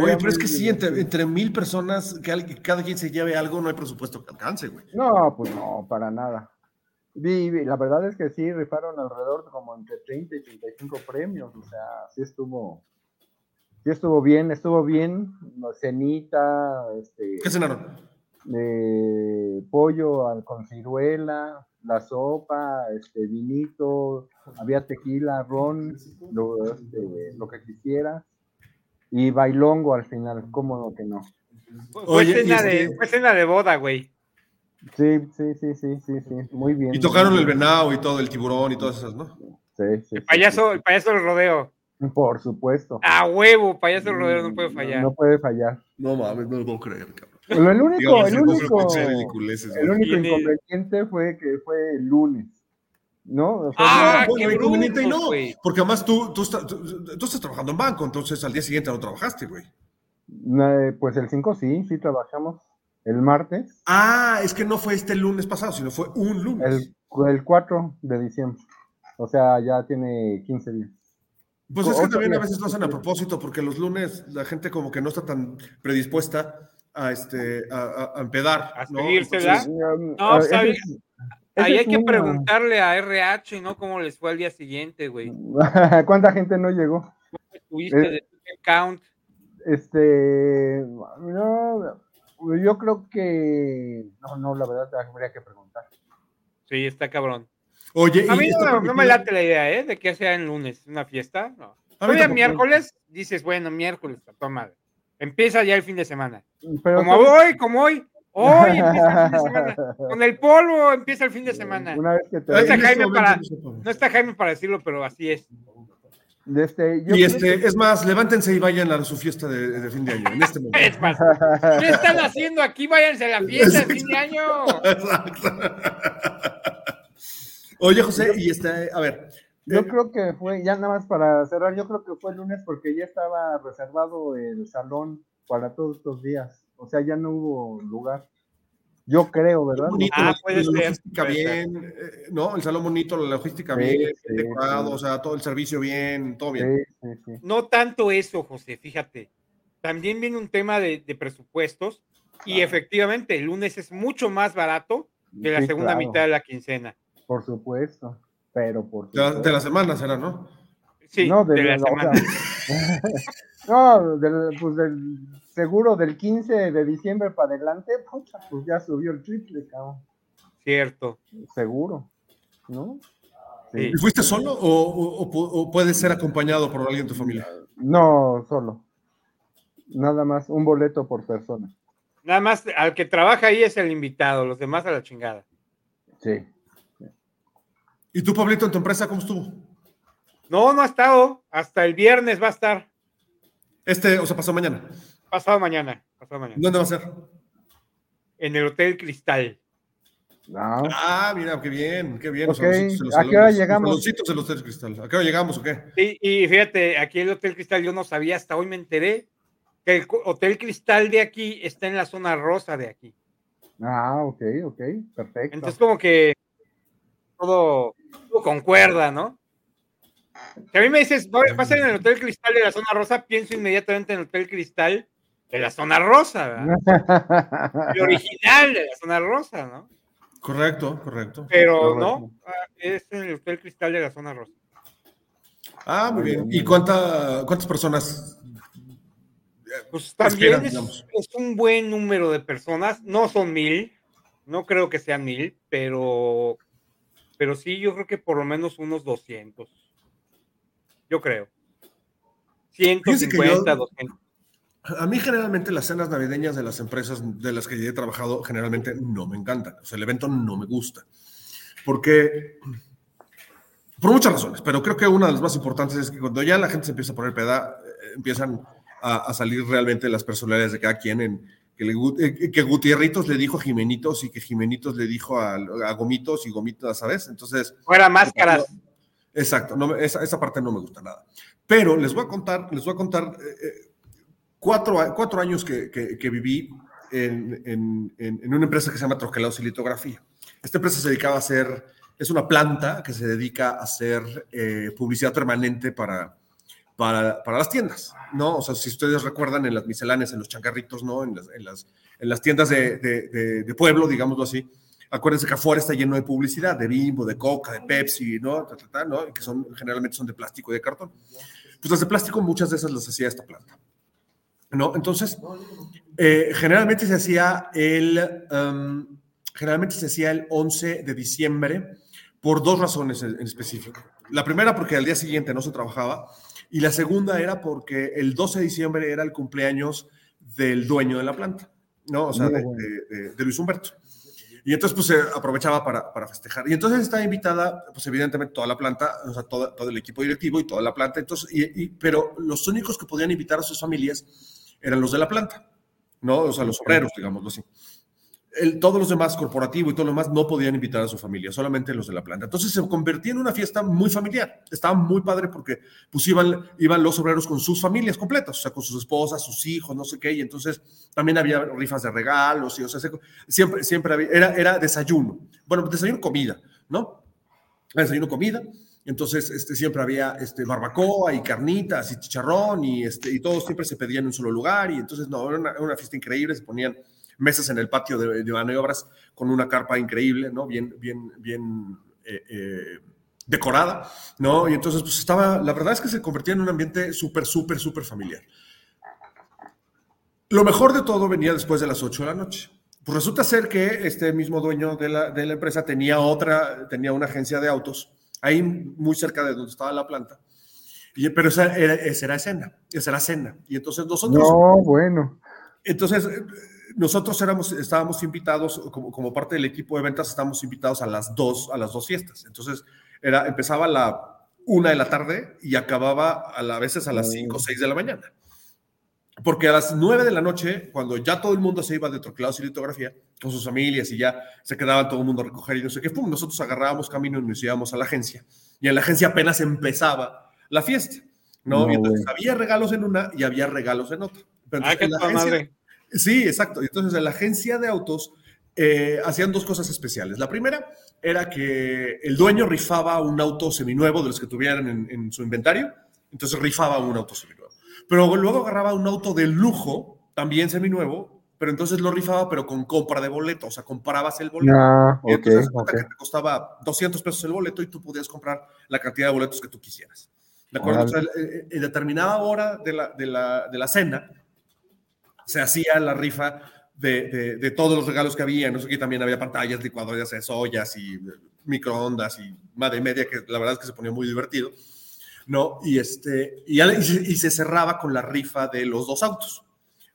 Oye, pero es que sí, entre, entre, mil personas, que cada quien se lleve algo, no hay presupuesto que alcance, güey. No, pues no, para nada. Vi, la verdad es que sí, rifaron alrededor como entre 30 y 35 premios, o sea, sí estuvo, sí estuvo bien, estuvo bien, cenita, este... ¿Qué cenaron? Eh, pollo con ciruela, la sopa, este vinito, había tequila, ron, lo, este, lo que quisiera, y bailongo al final, cómo que no. Fue, cena, de, fue cena de boda, güey. Sí, sí, sí, sí, sí, sí, muy bien. Y tocaron el venado y todo, el tiburón y todas esas, ¿no? Sí, sí. El payaso, el payaso del rodeo. Por supuesto. A huevo, payaso del rodeo no puede fallar. No puede fallar. No mames, no lo puedo creer, cabrón. Lo, el único, el único, el único inconveniente fue que fue el lunes. ¿No? ah, qué inconveniente y no. Porque además tú, tú, estás, tú, tú, estás trabajando en banco, entonces al día siguiente no trabajaste, güey. Eh, pues el 5 sí, sí trabajamos. ¿El martes? Ah, es que no fue este lunes pasado, sino fue un lunes. El, el 4 de diciembre. O sea, ya tiene 15 días. Pues es que también a veces lo hacen a propósito, porque los lunes la gente como que no está tan predispuesta a este a, a empedar. A ¿no? Entonces, no, uh, ahí, ahí hay que preguntarle a RH, ¿no? ¿Cómo les fue al día siguiente, güey? ¿Cuánta gente no llegó? ¿Tuviste eh, de count? Este, no, yo creo que. No, no, la verdad habría que preguntar. Sí, está cabrón. Oye, a mí no, no, me late la idea, ¿eh? De que sea en lunes, una fiesta. No. Hoy miércoles, dices, bueno, miércoles, toma. Empieza ya el fin de semana. Pero como hoy, como hoy. Hoy empieza el fin de semana. Con el polvo empieza el fin de semana. Una vez que te no, está Jaime para, no está Jaime para decirlo, pero así es. Este, y este, es más, levántense y vayan a su fiesta de, de fin de año, en este momento. Es más, ¿qué están haciendo aquí? Váyanse a la fiesta de fin de año. Exacto. Oye, José, y este, a ver. Yo eh, creo que fue, ya nada más para cerrar, yo creo que fue el lunes porque ya estaba reservado el salón para todos estos días. O sea, ya no hubo lugar. Yo creo, ¿verdad? Bonito, ah, puede la logística bien, eh, ¿no? El salón bonito, la logística bien, sí, decorado, sí. o sea, todo el servicio bien, todo bien. Sí, no tanto eso, José, fíjate. También viene un tema de, de presupuestos y efectivamente el lunes es mucho más barato que la segunda claro. mitad de la quincena. Por supuesto, pero por supuesto. De, la, de la semana será, ¿no? Sí, no, de, de la, la semana. no, pues del seguro del 15 de diciembre para adelante, pucha, pues ya subió el triple, cabrón. Cierto. Seguro, ¿no? Sí. ¿Y fuiste solo o, o, o, puedes ser acompañado por alguien de tu familia? No, solo. Nada más, un boleto por persona. Nada más, al que trabaja ahí es el invitado, los demás a la chingada. Sí. ¿Y tú, Pablito, en tu empresa, cómo estuvo? No, no ha estado. Hasta el viernes va a estar. Este, o sea, pasó mañana. Pasado mañana, pasado mañana. ¿Dónde va a ser? En el Hotel Cristal. No. Ah, mira, qué bien, qué bien. Okay. ¿A qué hora llegamos? Los del Hotel Cristal. ¿A qué hora llegamos o qué? Sí, y fíjate, aquí el Hotel Cristal yo no sabía, hasta hoy me enteré que el Hotel Cristal de aquí está en la zona rosa de aquí. Ah, ok, ok, perfecto. Entonces como que todo, todo concuerda, ¿no? Si a mí me dices, vas a ir en el Hotel Cristal de la zona rosa, pienso inmediatamente en el Hotel Cristal de la zona rosa, ¿verdad? el original de la zona rosa, ¿no? Correcto, correcto. Pero correcto. no, ah, es el Hotel Cristal de la zona rosa. Ah, muy bien. ¿Y cuánta, cuántas personas? Pues también es, es, un buen número de personas. No son mil, no creo que sean mil, pero, pero sí, yo creo que por lo menos unos 200. Yo creo. 150, yo, 200. A mí generalmente las cenas navideñas de las empresas de las que he trabajado generalmente no me encantan. O sea, el evento no me gusta. Porque, por muchas razones, pero creo que una de las más importantes es que cuando ya la gente se empieza a poner peda, eh, empiezan a, a, salir realmente las personalidades de cada quien en, que, le, eh, que Gutierritos le dijo a Jimenitos y que Jimenitos le dijo a, a Gomitos y Gomitos, ¿sabes? Entonces... Fuera máscaras. Exacto, no, esa, esa, parte no me gusta nada. Pero les voy a contar, les voy a contar eh, cuatro, cuatro, años que, que, que viví en, en, en, una empresa que se llama Troquelados y Litografía. Esta empresa se dedicaba a hacer, es una planta que se dedica a hacer eh, publicidad permanente para, para, para, las tiendas, ¿no? O sea, si ustedes recuerdan en las misceláneas, en los changarritos, ¿no? En las, en las, en las tiendas de, de, de, pueblo, digámoslo así, acuérdense que afuera está lleno de publicidad, de Bimbo, de Coca, de Pepsi, ¿no? ¿no? Que son, generalmente son de plástico y de cartón. Pues las de plástico, muchas de esas las hacía esta planta. ¿No? Entonces, eh, generalmente se hacía el, um, generalmente se hacía el 11 de diciembre por dos razones en, específico. La primera porque al día siguiente no se trabajaba y la segunda era porque el 12 de diciembre era el cumpleaños del dueño de la planta, ¿no? O sea, de, de, de Luis Humberto. Y entonces, pues se aprovechaba para, para, festejar. Y entonces estaba invitada, pues evidentemente toda la planta, o sea, todo, todo el equipo directivo y toda la planta. Entonces, y, y, pero los únicos que podían invitar a sus familias eran los de la planta, ¿no? O sea, los obreros, digámoslo así. El, todos los demás, corporativo y todo lo demás, no podían invitar a su familia, solamente los de la planta. Entonces se convertía en una fiesta muy familiar. Estaba muy padre porque pues iban, iban los obreros con sus familias completas, o sea, con sus esposas, sus hijos, no sé qué, y entonces también había rifas de regalos, y, o sea, se, siempre, siempre había, era, era desayuno. Bueno, desayuno, comida, ¿no? Desayuno, comida. Entonces, este, siempre había este, barbacoa y carnitas y chicharrón y, este, y todos siempre se pedían en un solo lugar y entonces, no, era una, fiesta increíble, se ponían mesas en el patio de, de maniobras con una carpa increíble, ¿no? Bien, bien, bien eh, eh, decorada, ¿no? Y entonces, pues estaba, la verdad es que se convertía en un ambiente súper, súper, súper familiar. Lo mejor de todo venía después de las 8 de la noche. Pues resulta ser que este mismo dueño de la, de la empresa tenía otra, tenía una agencia de autos ahí muy cerca de donde estaba la planta. Y, pero esa era, esa era escena, esa era cena. Y entonces nosotros... No, bueno. Entonces nosotros éramos, estábamos invitados, como, como, parte del equipo de ventas, estábamos invitados a las dos, a las dos fiestas. Entonces, era, empezaba a la una de la tarde y acababa a, la, a veces a las cinco o seis de la mañana. Porque a las nueve de la noche, cuando ya todo el mundo se iba de troquelados y litografía, con sus familias y ya se quedaba todo el mundo a recoger y no sé qué, pum, nosotros agarrábamos camino y nos íbamos a la agencia. Y en la agencia apenas empezaba la fiesta, ¿no? no y entonces había regalos en una y había regalos en otra. Pero ah, qué la agencia, madre. Sí, exacto. Entonces, en la agencia de autos eh, hacían dos cosas especiales. La primera era que el dueño rifaba un auto seminuevo de los que tuvieran en, en su inventario. Entonces, rifaba un auto seminuevo. Pero luego agarraba un auto de lujo, también seminuevo, pero entonces lo rifaba, pero con compra de boleto. O sea, comprabas el boleto. Ah, y entonces okay, que te costaba 200 pesos el boleto y tú podías comprar la cantidad de boletos que tú quisieras. ¿De acuerdo? O sea, en, determinada hora de la, de la, de la cena, se hacía la rifa de, de, de, todos los regalos que había. No sé, aquí también había pantallas, licuadoras ollas y microondas y madre media, que la verdad es que se ponía muy divertido. ¿No? Y, este, y, se, cerraba con la rifa de los dos autos.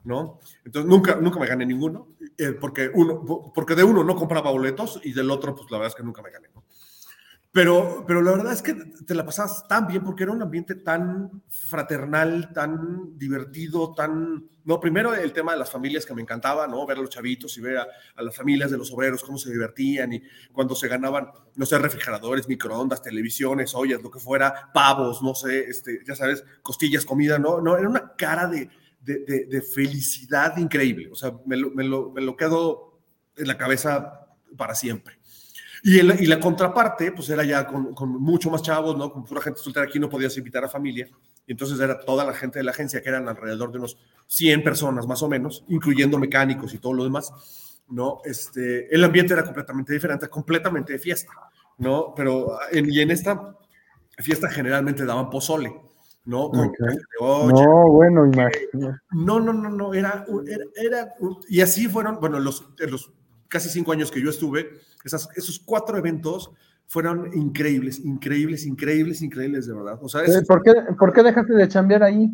¿No? Entonces nunca, nunca me gané ninguno, eh, porque, uno, porque de uno no compraba boletos y del otro, pues la verdad es que nunca me gané. Pero, pero la verdad es que te la pasabas tan bien porque era un ambiente tan fraternal, tan divertido, tan... No, primero el tema de las familias que me encantaba, ¿no? Ver a los chavitos y ver a, las familias de los obreros cómo se divertían y cuando se ganaban, no sé, refrigeradores, microondas, televisiones, ollas, lo que fuera, pavos, no sé, este, ya sabes, costillas, comida, ¿no? No, era una cara de, de, de, de felicidad increíble. O sea, me lo, me, lo, me lo quedo en la cabeza para siempre. Y, el, y, la contraparte, pues era ya con, con, mucho más chavos, ¿no? Con pura gente soltera aquí no podías invitar a familia. Y entonces era toda la gente de la agencia, que eran alrededor de unos 100 personas más o menos, incluyendo mecánicos y todo lo demás, ¿no? Este, el ambiente era completamente diferente, completamente de fiesta, ¿no? Pero en, y en esta fiesta generalmente daban pozole, ¿no? Okay. no, bueno, imagínate. No, no, no, no, era, era, era, y así fueron, bueno, los, los casi cinco años que yo estuve, esas, esos cuatro eventos fueron increíbles, increíbles, increíbles, increíbles, de verdad. O sea, es, ¿Por, qué, ¿Por qué dejaste de chambear ahí?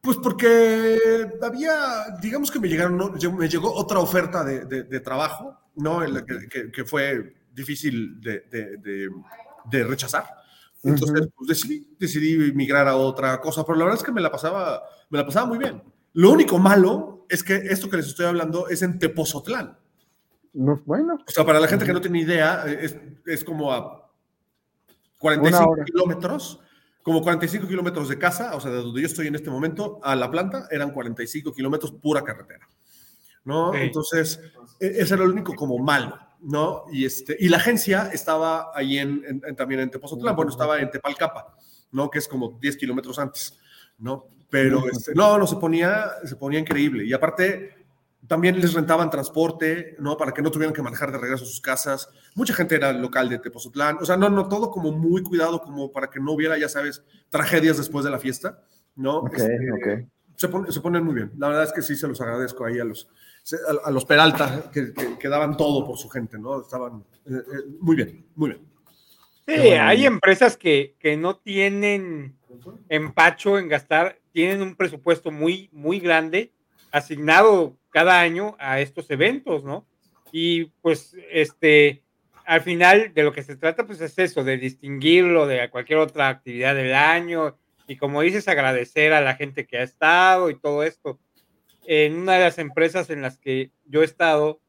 Pues porque había, digamos que me llegaron, ¿no? me llegó otra oferta de, de, de trabajo, ¿no? Que, que, que, fue difícil de, de rechazar. Entonces, uh -huh. pues decidí, decidí migrar a otra cosa, pero la verdad es que me la pasaba, me la pasaba muy bien. Lo único malo es que esto que les estoy hablando es en Tepozotlán. No, bueno. O sea, para la gente que no tiene idea, es, es como a 45 kilómetros, como 45 kilómetros de casa, o sea, de donde yo estoy en este momento, a la planta, eran 45 kilómetros pura carretera. ¿No? Entonces, e, ese era lo único como malo, ¿no? Y, este, y la agencia estaba ahí en, también en Tepozotlán, bueno, estaba en Tepalcapa, ¿no? Que es como 10 kilómetros antes, ¿no? Pero este, no, no, se ponía, se ponía increíble. Y aparte, también les rentaban transporte, ¿no? Para que no tuvieran que manejar de regreso a sus casas. Mucha gente era local de Tepozotlán. O sea, no, no, todo como muy cuidado, como para que no hubiera, ya sabes, tragedias después de la fiesta, ¿no? Ok, este, Se, se, ponen muy bien. La verdad es que sí se los agradezco ahí a los, a, los Peralta, que, que, daban todo por su gente, ¿no? Estaban eh, eh, muy bien, muy bien. Sí, hay empresas que, que no tienen empacho en gastar, tienen un presupuesto muy, muy grande asignado cada año a estos eventos, ¿no? Y pues, este, al final de lo que se trata, pues es eso, de distinguirlo de cualquier otra actividad del año y como dices, agradecer a la gente que ha estado y todo esto. En una de las empresas en las que yo he estado,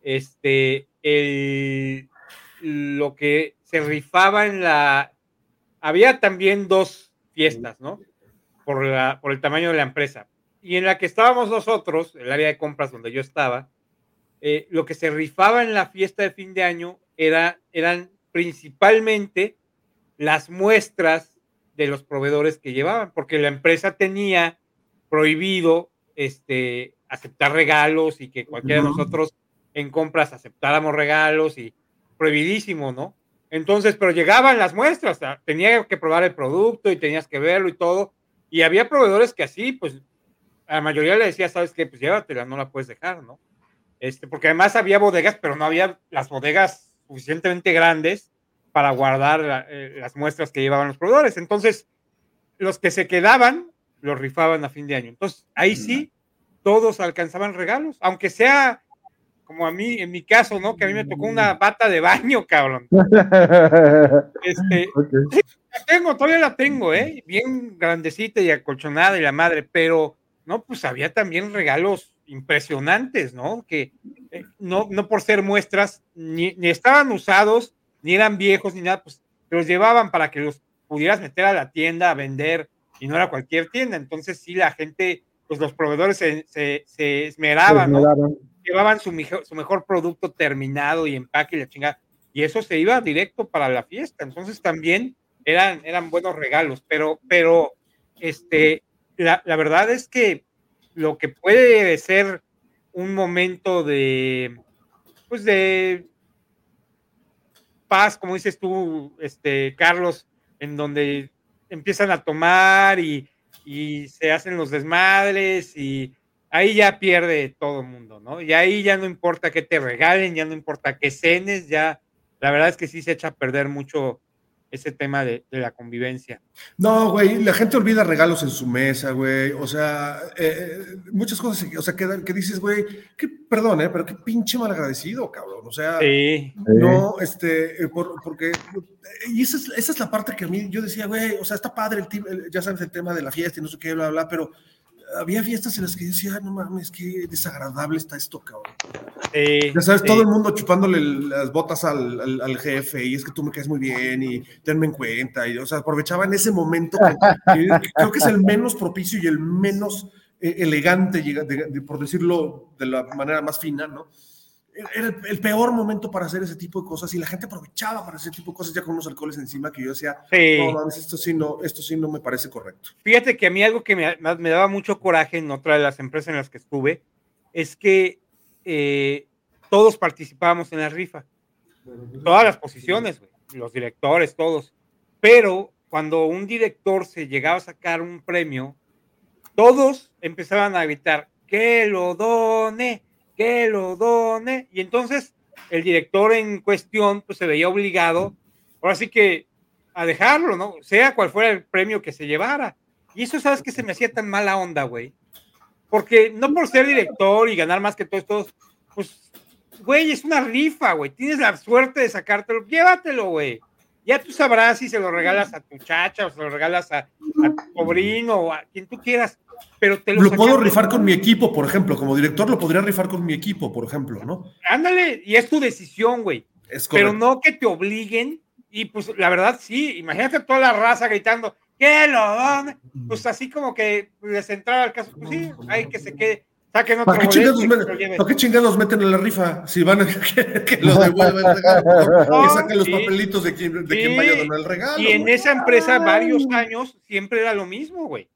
este, el, lo que se rifaba en la... Había también dos fiestas, ¿no? Por, la, por el tamaño de la empresa y en la que estábamos nosotros, el área de compras donde yo estaba, eh, lo que se rifaba en la fiesta de fin de año era, eran principalmente las muestras de los proveedores que llevaban, porque la empresa tenía prohibido este, aceptar regalos y que cualquiera de nosotros en compras aceptáramos regalos y prohibidísimo, ¿no? Entonces, pero llegaban las muestras, tenía que probar el producto y tenías que verlo y todo, y había proveedores que así, pues a la mayoría le decía, ¿sabes qué? Pues llévatela, no la puedes dejar, ¿no? Este, porque además había bodegas, pero no había las bodegas suficientemente grandes para guardar eh, las muestras que llevaban los proveedores. Entonces, los que se quedaban, los rifaban a fin de año. Entonces, ahí sí, todos alcanzaban regalos, aunque sea como a mí, en mi caso, ¿no? Que a mí me tocó una bata de baño, cabrón. Este, la tengo, todavía la tengo, ¿eh? Bien grandecita y acolchonada y la madre, pero no, pues había también regalos impresionantes, ¿no? Que eh, no, no por ser muestras, ni, estaban usados, ni eran viejos, ni nada, pues te los llevaban para que los pudieras meter a la tienda a vender y no era cualquier tienda. Entonces, sí, la gente, pues los proveedores se, se, esmeraban, ¿no? Llevaban su, su mejor producto terminado y empaque y la chingada. Y eso se iba directo para la fiesta. Entonces, también eran, eran buenos regalos, pero, pero, este, la, verdad es que lo que puede ser un momento de, pues de paz, como dices tú, este, Carlos, en donde empiezan a tomar y, y, se hacen los desmadres y ahí ya pierde todo el mundo, ¿no? Y ahí ya no importa que te regalen, ya no importa que cenes, ya la verdad es que sí se echa a perder mucho ese tema de, la convivencia. No, güey, la gente olvida regalos en su mesa, güey. O sea, eh, eh, muchas cosas, o sea, que, que dices, güey, que, perdón, eh, pero qué pinche mal agradecido, cabrón. O sea, no, este, porque, y esa es, esa es, la parte que a mí, yo decía, güey, o sea, está padre el, ya sabes, el tema de la fiesta y no sé qué, bla, bla, pero había fiestas en las que yo decía, no mames, qué desagradable está esto, cabrón. ya sabes, todo el mundo chupándole las botas al, al, jefe y es que tú me caes muy bien y tenme en cuenta. Y, o sea, aprovechaba en ese momento creo que es el menos propicio y el menos eh, elegante, por decirlo de la manera más fina, ¿no? Era el, peor momento para hacer ese tipo de cosas y la gente aprovechaba para hacer ese tipo de cosas ya con unos alcoholes encima que yo decía, no, esto sí no, esto sí no me parece correcto. Fíjate que a mí algo que me, me daba mucho coraje en otra de las empresas en las que estuve es que eh, todos participábamos en la rifa, todas las posiciones, los directores, todos, pero cuando un director se llegaba a sacar un premio, todos empezaban a gritar, que lo done, que lo done. Y entonces el director en cuestión pues se veía obligado, ahora sí que a dejarlo, ¿no? Sea cual fuera el premio que se llevara. Y eso, ¿sabes que Se me hacía tan mala onda, güey. Porque no por ser director y ganar más que todos, todos, pues, güey, es una rifa, güey. Tienes la suerte de sacártelo, llévatelo, güey. Ya tú sabrás si se lo regalas a tu chacha o se lo regalas a, tu sobrino o a quien tú quieras, pero te lo, lo puedo rifar con mi equipo, por ejemplo, como director lo podría rifar con mi equipo, por ejemplo, ¿no? Ándale, y es tu decisión, güey. pero no que te obliguen, y pues la verdad sí, imagínate toda la raza gritando, ¿qué lo? Pues así como que les entraba al caso, pues sí, hay que se quede ¿Para qué, chingados meten en la rifa? Si van a que, lo devuelvan el regalo, que saquen los papelitos de quién, de quién vaya a donar el regalo. Y en esa empresa varios años siempre era lo mismo, güey.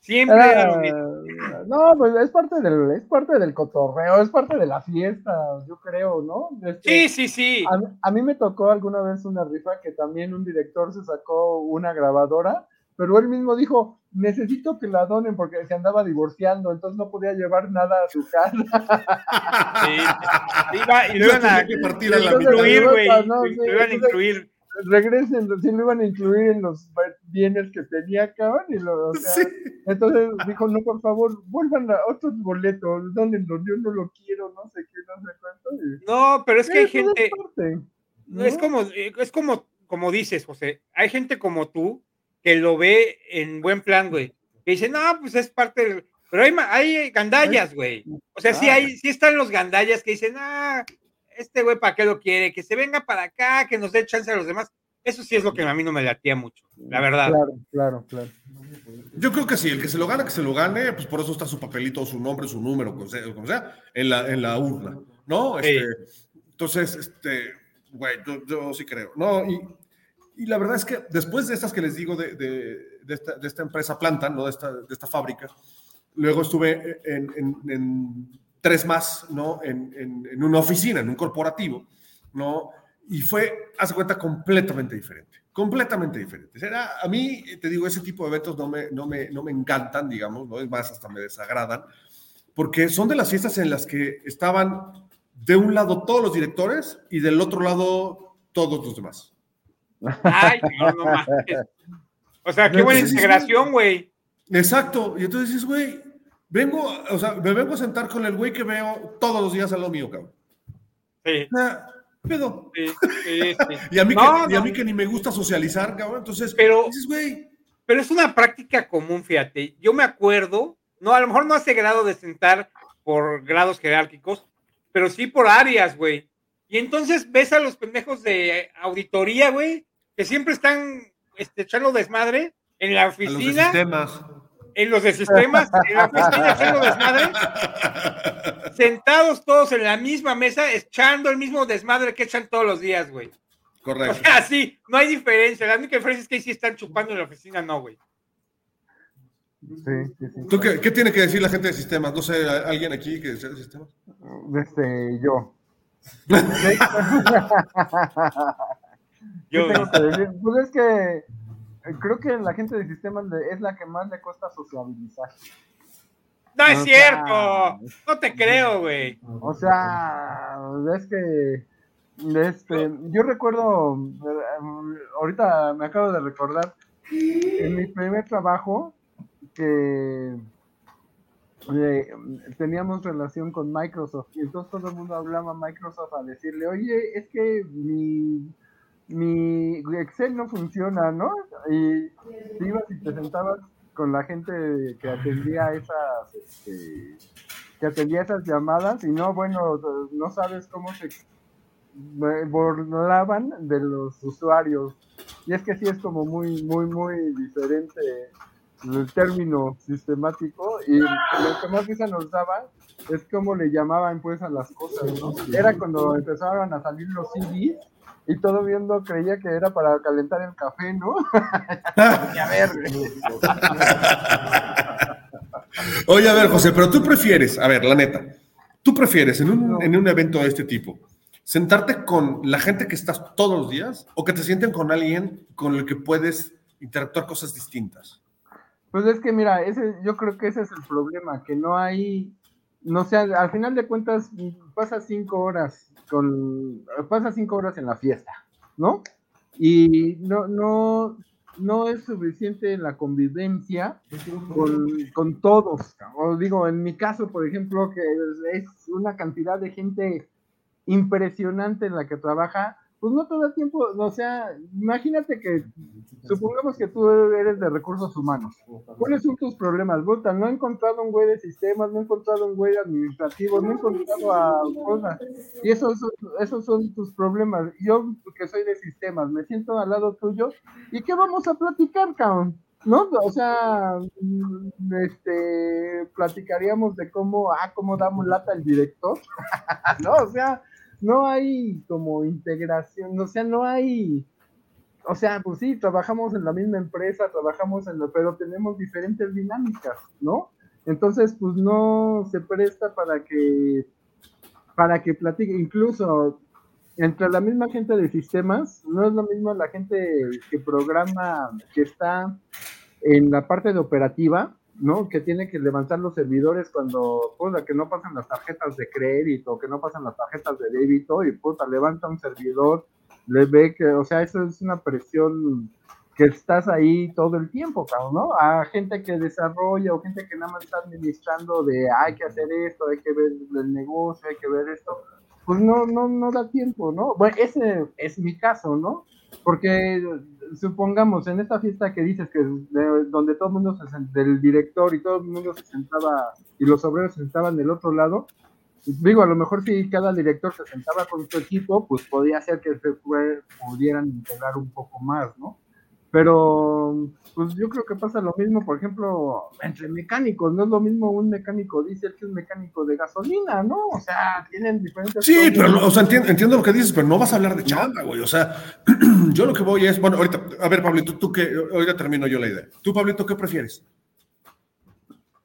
Siempre era, lo mismo. No, pues es parte del, es parte del cotorreo, es parte de la fiesta, yo creo, ¿no? sí, sí, sí. A, a mí me tocó alguna vez una rifa que también un director se sacó una grabadora pero él mismo dijo, necesito que la donen porque se andaba divorciando, entonces no podía llevar nada a su casa. Sí, iba, y lo iban a, partir a la incluir, güey, lo iban a incluir. Regresen, sí lo iban a incluir en los bienes que tenía, cabrón, y lo, o sea, entonces dijo, no, por favor, vuelvan a otros boletos, donenlos, yo no lo quiero, no sé qué, no sé cuánto. No, pero es que hay gente, ¿no? es como, es como, como dices, José, hay gente como tú, que lo ve en buen plan, güey. Que dice, no, pues es parte del... Pero hay, hay gandallas, güey. O sea, sí, hay, sí están los gandallas que dicen, ah, este güey, ¿para qué lo quiere? Que se venga para acá, que nos dé chance a los demás. Eso sí es lo que a mí no me latía mucho, la verdad. Claro, claro, claro. Yo creo que sí, el que se lo gana, que se lo gane, pues por eso está su papelito, su nombre, su número, como sea, en la, en la urna, ¿no? Este, entonces, este, güey, yo, yo, sí creo, ¿no? Y y la verdad es que después de estas que les digo de, de, de, esta, empresa planta, ¿no? de, esta, de esta fábrica, luego estuve en, en, tres más, ¿no? En, en, una oficina, en un corporativo, ¿no? Y fue, hace cuenta, completamente diferente, completamente diferente. Era, a mí, te digo, ese tipo de eventos no me, no me, no me encantan, digamos, ¿no? Es más, hasta me desagradan, porque son de las fiestas en las que estaban de un lado todos los directores y del otro lado todos los demás. Ay, no, no mames. O sea, qué buena integración, güey. Exacto. Y entonces dices, güey, vengo, o sea, me vengo a sentar con el güey que veo todos los días a lo mío, cabrón. Sí. pedo. Sí, sí, sí. y, a mí que, a mí que ni me gusta socializar, cabrón. Entonces, pero, dices, güey. Pero es una práctica común, fíjate. Yo me acuerdo, no, a lo mejor no hace grado de sentar por grados jerárquicos, pero sí por áreas, güey. Y entonces ves a los pendejos de auditoría, güey, que siempre están este, echando desmadre en la oficina. En los de sistemas, en la oficina echando desmadre. sentados todos en la misma mesa, echando el mismo desmadre que echan todos los días, güey. Correcto. O sea, sí, no hay diferencia. La única diferencia es que sí están chupando en la oficina, no, güey. Sí, sí, ¿Tú qué, qué, tiene que decir la gente de sistemas? No sé, ¿alguien aquí que sea de sistemas? Este, yo. Yo, pues es que eh, creo que la gente de sistemas es la que más le cuesta sociabilizar. No es cierto, no te creo, güey. O sea, es que este, yo recuerdo, eh, ahorita me acabo de recordar, en mi primer trabajo, que eh, teníamos relación con Microsoft y entonces todo el mundo hablaba a Microsoft a decirle, oye, es que mi, mi Excel no funciona, ¿no? Y ibas y te sentabas con la gente que atendía esas, este, que atendía esas llamadas y no, bueno, no sabes cómo se burlaban de los usuarios. Y es que sí es como muy, muy, muy diferente el término sistemático y lo que más risa nos daba es como le llamaban pues a las cosas. Era cuando empezaron a salir los CDs y todo viendo creía que era para calentar el café, ¿no? a ver. Oye, a ver, José, pero tú prefieres, a ver, la neta, tú prefieres en un, en un evento de este tipo, sentarte con la gente que estás todos los días o que te sienten con alguien con el que puedes interactuar cosas distintas? Pues es que mira, ese, yo creo que ese es el problema, que no hay, no sé, al final de cuentas pasa cinco horas con, pasa cinco horas en la fiesta, ¿no? Y no, no, no es suficiente la convivencia con, con todos. O digo, en mi caso, por ejemplo, que es una cantidad de gente impresionante en la que trabaja, pues no te da tiempo, o sea, imagínate que, supongamos que tú eres de recursos humanos, ¿cuáles son tus problemas? Puta, no he encontrado un güey de sistemas, no he encontrado un güey administrativo, no he encontrado a cosas, y esos, esos son tus problemas. Yo, que soy de sistemas, me siento al lado tuyo, ¿y qué vamos a platicar, cabrón? ¿no? O sea, mm, este, platicaríamos de cómo, ah, cómo damos lata al director, ¿no? O sea, no hay como integración, o sea, no hay, o sea, pues sí, trabajamos en la misma empresa, trabajamos en lo, pero tenemos diferentes dinámicas, ¿no? Entonces, pues no se presta para que, para que platique, incluso entre la misma gente de sistemas, no es lo mismo la gente que programa, que está en la parte de operativa, ¿no? Que tiene que levantar los servidores cuando, pues, que no pasan las tarjetas de crédito, que no pasan las tarjetas de débito, y puta, levanta un servidor, le ve que, o sea, eso es una presión que estás ahí todo el tiempo, ¿no? A gente que desarrolla o gente que nada más está administrando de hay que hacer esto, hay que ver el negocio, hay que ver esto, pues no, no, no da tiempo, ¿no? Bueno, ese es mi caso, ¿no? Porque supongamos en esta fiesta que dices que donde todo el mundo se del director y todo el mundo se sentaba y los obreros se sentaban del otro lado, digo, a lo mejor si cada director se sentaba con su equipo, pues podía ser que se pudieran integrar un poco más, ¿no? Pero, pues yo creo que pasa lo mismo, por ejemplo, entre mecánicos. No es lo mismo un mecánico diésel que un mecánico de gasolina, ¿no? O sea, tienen diferentes. Sí, pero, o sea, entiendo, lo que dices, pero no vas a hablar de chamba, güey. O sea, yo lo que voy es, bueno, ahorita, a ver, Pablito, tú que, ahorita termino yo la idea. Tú, Pablito, ¿qué prefieres?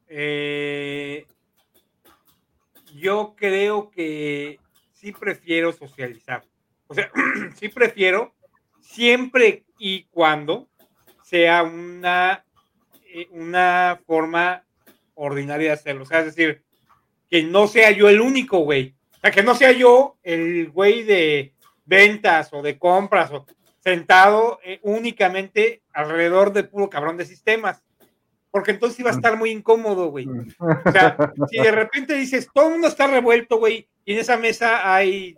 Eh, yo creo que sí prefiero socializar. O sea, sí prefiero siempre y cuando sea una, eh, una forma ordinaria de hacerlo. O sea, es decir, que no sea yo el único güey. O sea, que no sea yo el güey de ventas o de compras o sentado eh, únicamente alrededor de puro cabrón de sistemas. Porque entonces iba a estar muy incómodo, güey. O sea, si de repente dices, todo el mundo está revuelto, güey, y en esa mesa hay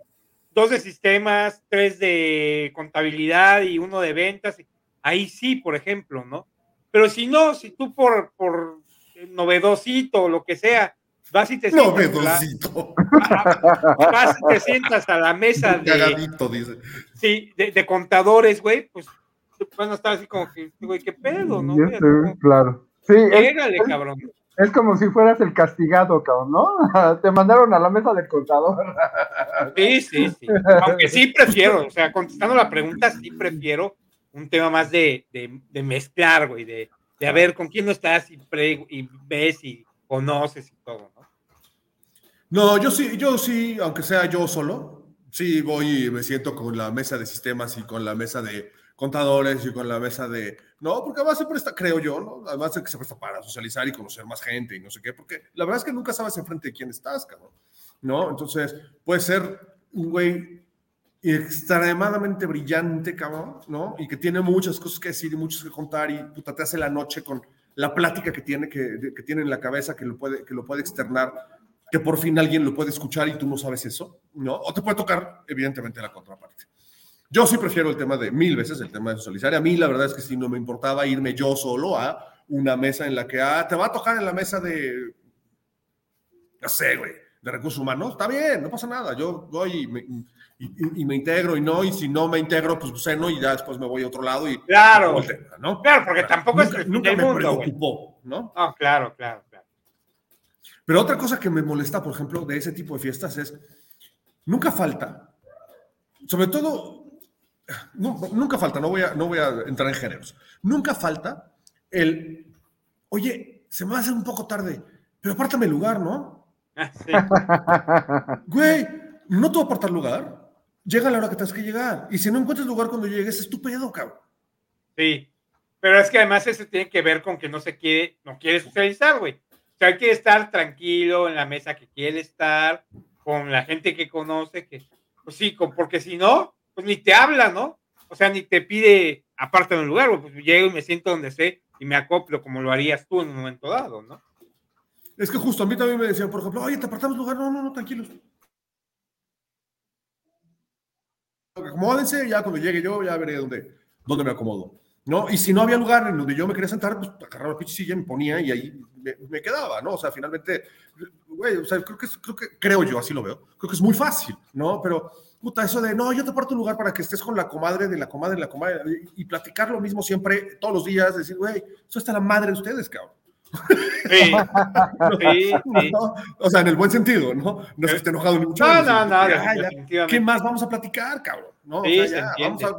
dos de sistemas, tres de contabilidad y uno de ventas. Ahí sí, por ejemplo, ¿no? Pero si no, si tú por, por novedosito o lo que sea, vas y te sientas. Novedosito. vas y te sientas a la mesa de. dice. Sí, de, contadores, güey, pues van a estar así como que, güey, qué pedo, ¿no? claro. Sí, Pégale, cabrón. Es como si fueras el castigado, cabrón, ¿no? Te mandaron a la mesa del contador. Sí, sí, sí. Aunque sí prefiero, o sea, contestando la pregunta, sí prefiero un tema más de, de, mezclar, güey, de, de a ver con quién no estás y, y ves y conoces y todo, ¿no? No, yo sí, yo sí, aunque sea yo solo, sí voy y me siento con la mesa de sistemas y con la mesa de contadores y con la mesa de... No, porque además se presta, creo yo, ¿no? Además de que se presta para socializar y conocer más gente y no sé qué, porque la verdad es que nunca sabes enfrente de quién estás, cabrón, ¿no? Entonces, puede ser un güey extremadamente brillante, cabrón, ¿no? Y que tiene muchas cosas que decir y muchas que contar y puta, te hace la noche con la plática que tiene, que, que tiene en la cabeza, que lo, puede, que lo puede externar, que por fin alguien lo puede escuchar y tú no sabes eso, ¿no? O te puede tocar, evidentemente, la contraparte. Yo sí prefiero el tema de mil veces, el tema de socializar. A mí la verdad es que sí no me importaba irme yo solo a una mesa en la que, ah, te va a tocar en la mesa de, no sé, güey, de recursos humanos. Está bien, no pasa nada. Yo voy y me, y, me integro y no, y si no me integro, pues ceno y ya después me voy a otro lado y... Claro, ¿no? claro, porque tampoco es que nunca me preocupó, ¿no? Ah, claro, claro, claro. Pero otra cosa que me molesta, por ejemplo, de ese tipo de fiestas es, nunca falta, sobre todo nunca falta, no voy, a, no voy a entrar en géneros. Nunca falta el, oye, se me va a hacer un poco tarde, pero apártame el lugar, ¿no? Ah, Güey, no te voy a apartar lugar. Llega a la hora que tienes que llegar. Y si no encuentras lugar cuando llegues, es tu pedo, cabrón. Sí. Pero es que además eso tiene que ver con que no se quiere, no quiere socializar, güey. O sea, hay que estar tranquilo en la mesa que quiere estar, con la gente que conoce, que, pues sí, porque si no, pues ni te habla, ¿no? O sea, ni te pide aparte de un lugar, pues llego y me siento donde sé y me acoplo como lo harías tú en un momento dado, ¿no? Es que justo a mí también me decían, por ejemplo, oye, te apartamos lugar, no, no, no, tranquilos. acomódense, ya cuando llegue yo ya veré dónde, dónde me acomodo. ¿no? Y si no había lugar en donde yo me quería sentar, pues agarraba la pinche silla, me ponía y ahí me, quedaba, ¿no? O sea, finalmente, güey, o sea, creo que, creo que, creo yo, así lo veo, creo que es muy fácil, ¿no? Pero, puta, eso de, no, yo te parto un lugar para que estés con la comadre de la comadre de la comadre y, platicar lo mismo siempre, todos los días, decir, güey, eso está la madre de ustedes, cabrón. Sí, sí, sí. O sea, en el buen sentido, ¿no? No se esté enojado ni mucho. No, no, no. ¿Qué más vamos a platicar, cabrón? ¿No? Sí, vamos a,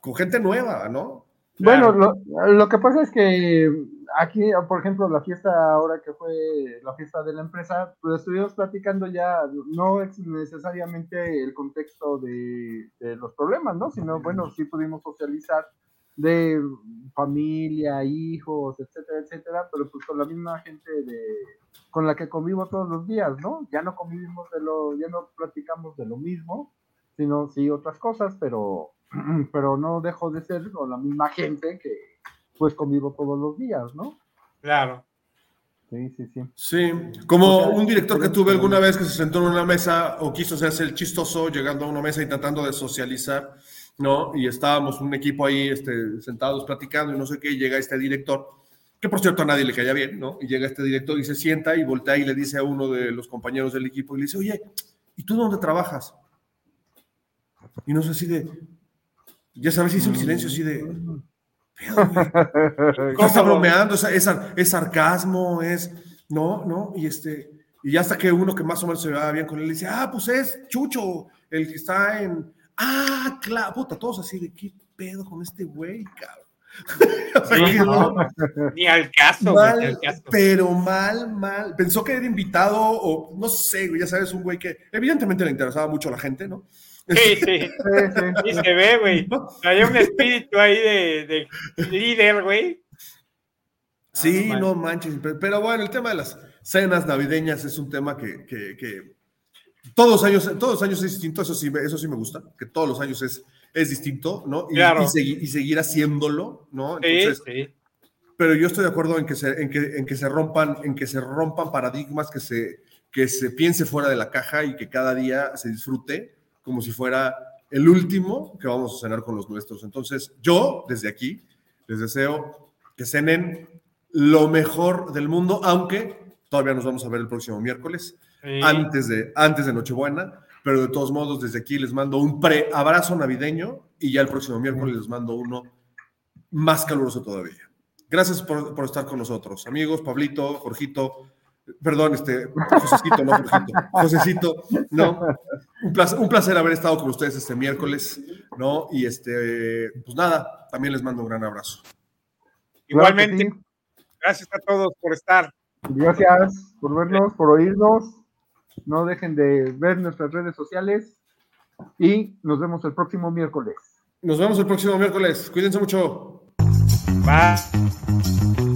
con gente nueva, ¿no? Bueno, lo, lo, que pasa es que aquí, por ejemplo, la fiesta ahora que fue la fiesta de la empresa, pues estuvimos platicando ya, no es necesariamente el contexto de, de los problemas, ¿no? Sino, bueno, sí pudimos socializar de familia, hijos, etcétera, etcétera, pero pues con la misma gente de, con la que convivo todos los días, ¿no? Ya no convivimos de lo, ya no platicamos de lo mismo, sino sí otras cosas, pero, pero no dejo de ser con la misma gente que pues convivo todos los días, ¿no? Claro. Sí, sí, sí. Sí, como un director que tuve alguna vez que se sentó en una mesa o quiso hacerse el chistoso llegando a una mesa y tratando de socializar ¿no? Y estábamos un equipo ahí este, sentados platicando y no sé qué, y llega este director, que por cierto a nadie le caía bien, ¿no? Y llega este director y se sienta y voltea y le dice a uno de los compañeros del equipo y le dice, oye, ¿y tú dónde trabajas? Y no sé si de, ya sabes, hizo el silencio así de, ¿cómo está bromeando? Es, es, es, sarcasmo, es, no, no, y este, y hasta que uno que más o menos se va bien con él le dice, ah, pues es Chucho, el que está en, Ah, claro, puta, todos así de qué pedo con este güey, cabrón. Ni, al caso, Pero mal, mal. Pensó que era invitado o no sé, ya sabes, un güey que evidentemente le interesaba mucho a la gente, ¿no? Sí, sí. sí, se ve, güey. Hay un espíritu ahí de, de líder, güey. Sí, ah, no, manches. Pero, bueno, el tema de las cenas navideñas es un tema que, que todos los años, todos los años es distinto, eso sí, eso sí me gusta, que todos los años es, es distinto, ¿no? Y, y, seguir haciéndolo, ¿no? Entonces, sí, sí. Pero yo estoy de acuerdo en que se, en que, en que se rompan, en que se rompan paradigmas, que se, que se piense fuera de la caja y que cada día se disfrute como si fuera el último que vamos a cenar con los nuestros. Entonces, yo desde aquí les deseo que cenen lo mejor del mundo, aunque todavía nos vamos a ver el próximo miércoles antes, de, antes de Nochebuena, pero de todos modos desde aquí les mando un pre-abrazo navideño y ya el próximo miércoles les mando uno más caluroso todavía. Gracias por, por estar con nosotros, amigos, Pablito, Jorgito, perdón, este, Josecito, no Jorgito, Josecito, no, un placer, un placer haber estado con ustedes este miércoles, ¿no? Y este, pues nada, también les mando un gran abrazo. Igualmente, gracias a todos por estar. Gracias por vernos, por oírnos. No dejen de ver nuestras redes sociales y nos vemos el próximo miércoles. Nos vemos el próximo miércoles. Cuídense mucho. Bye.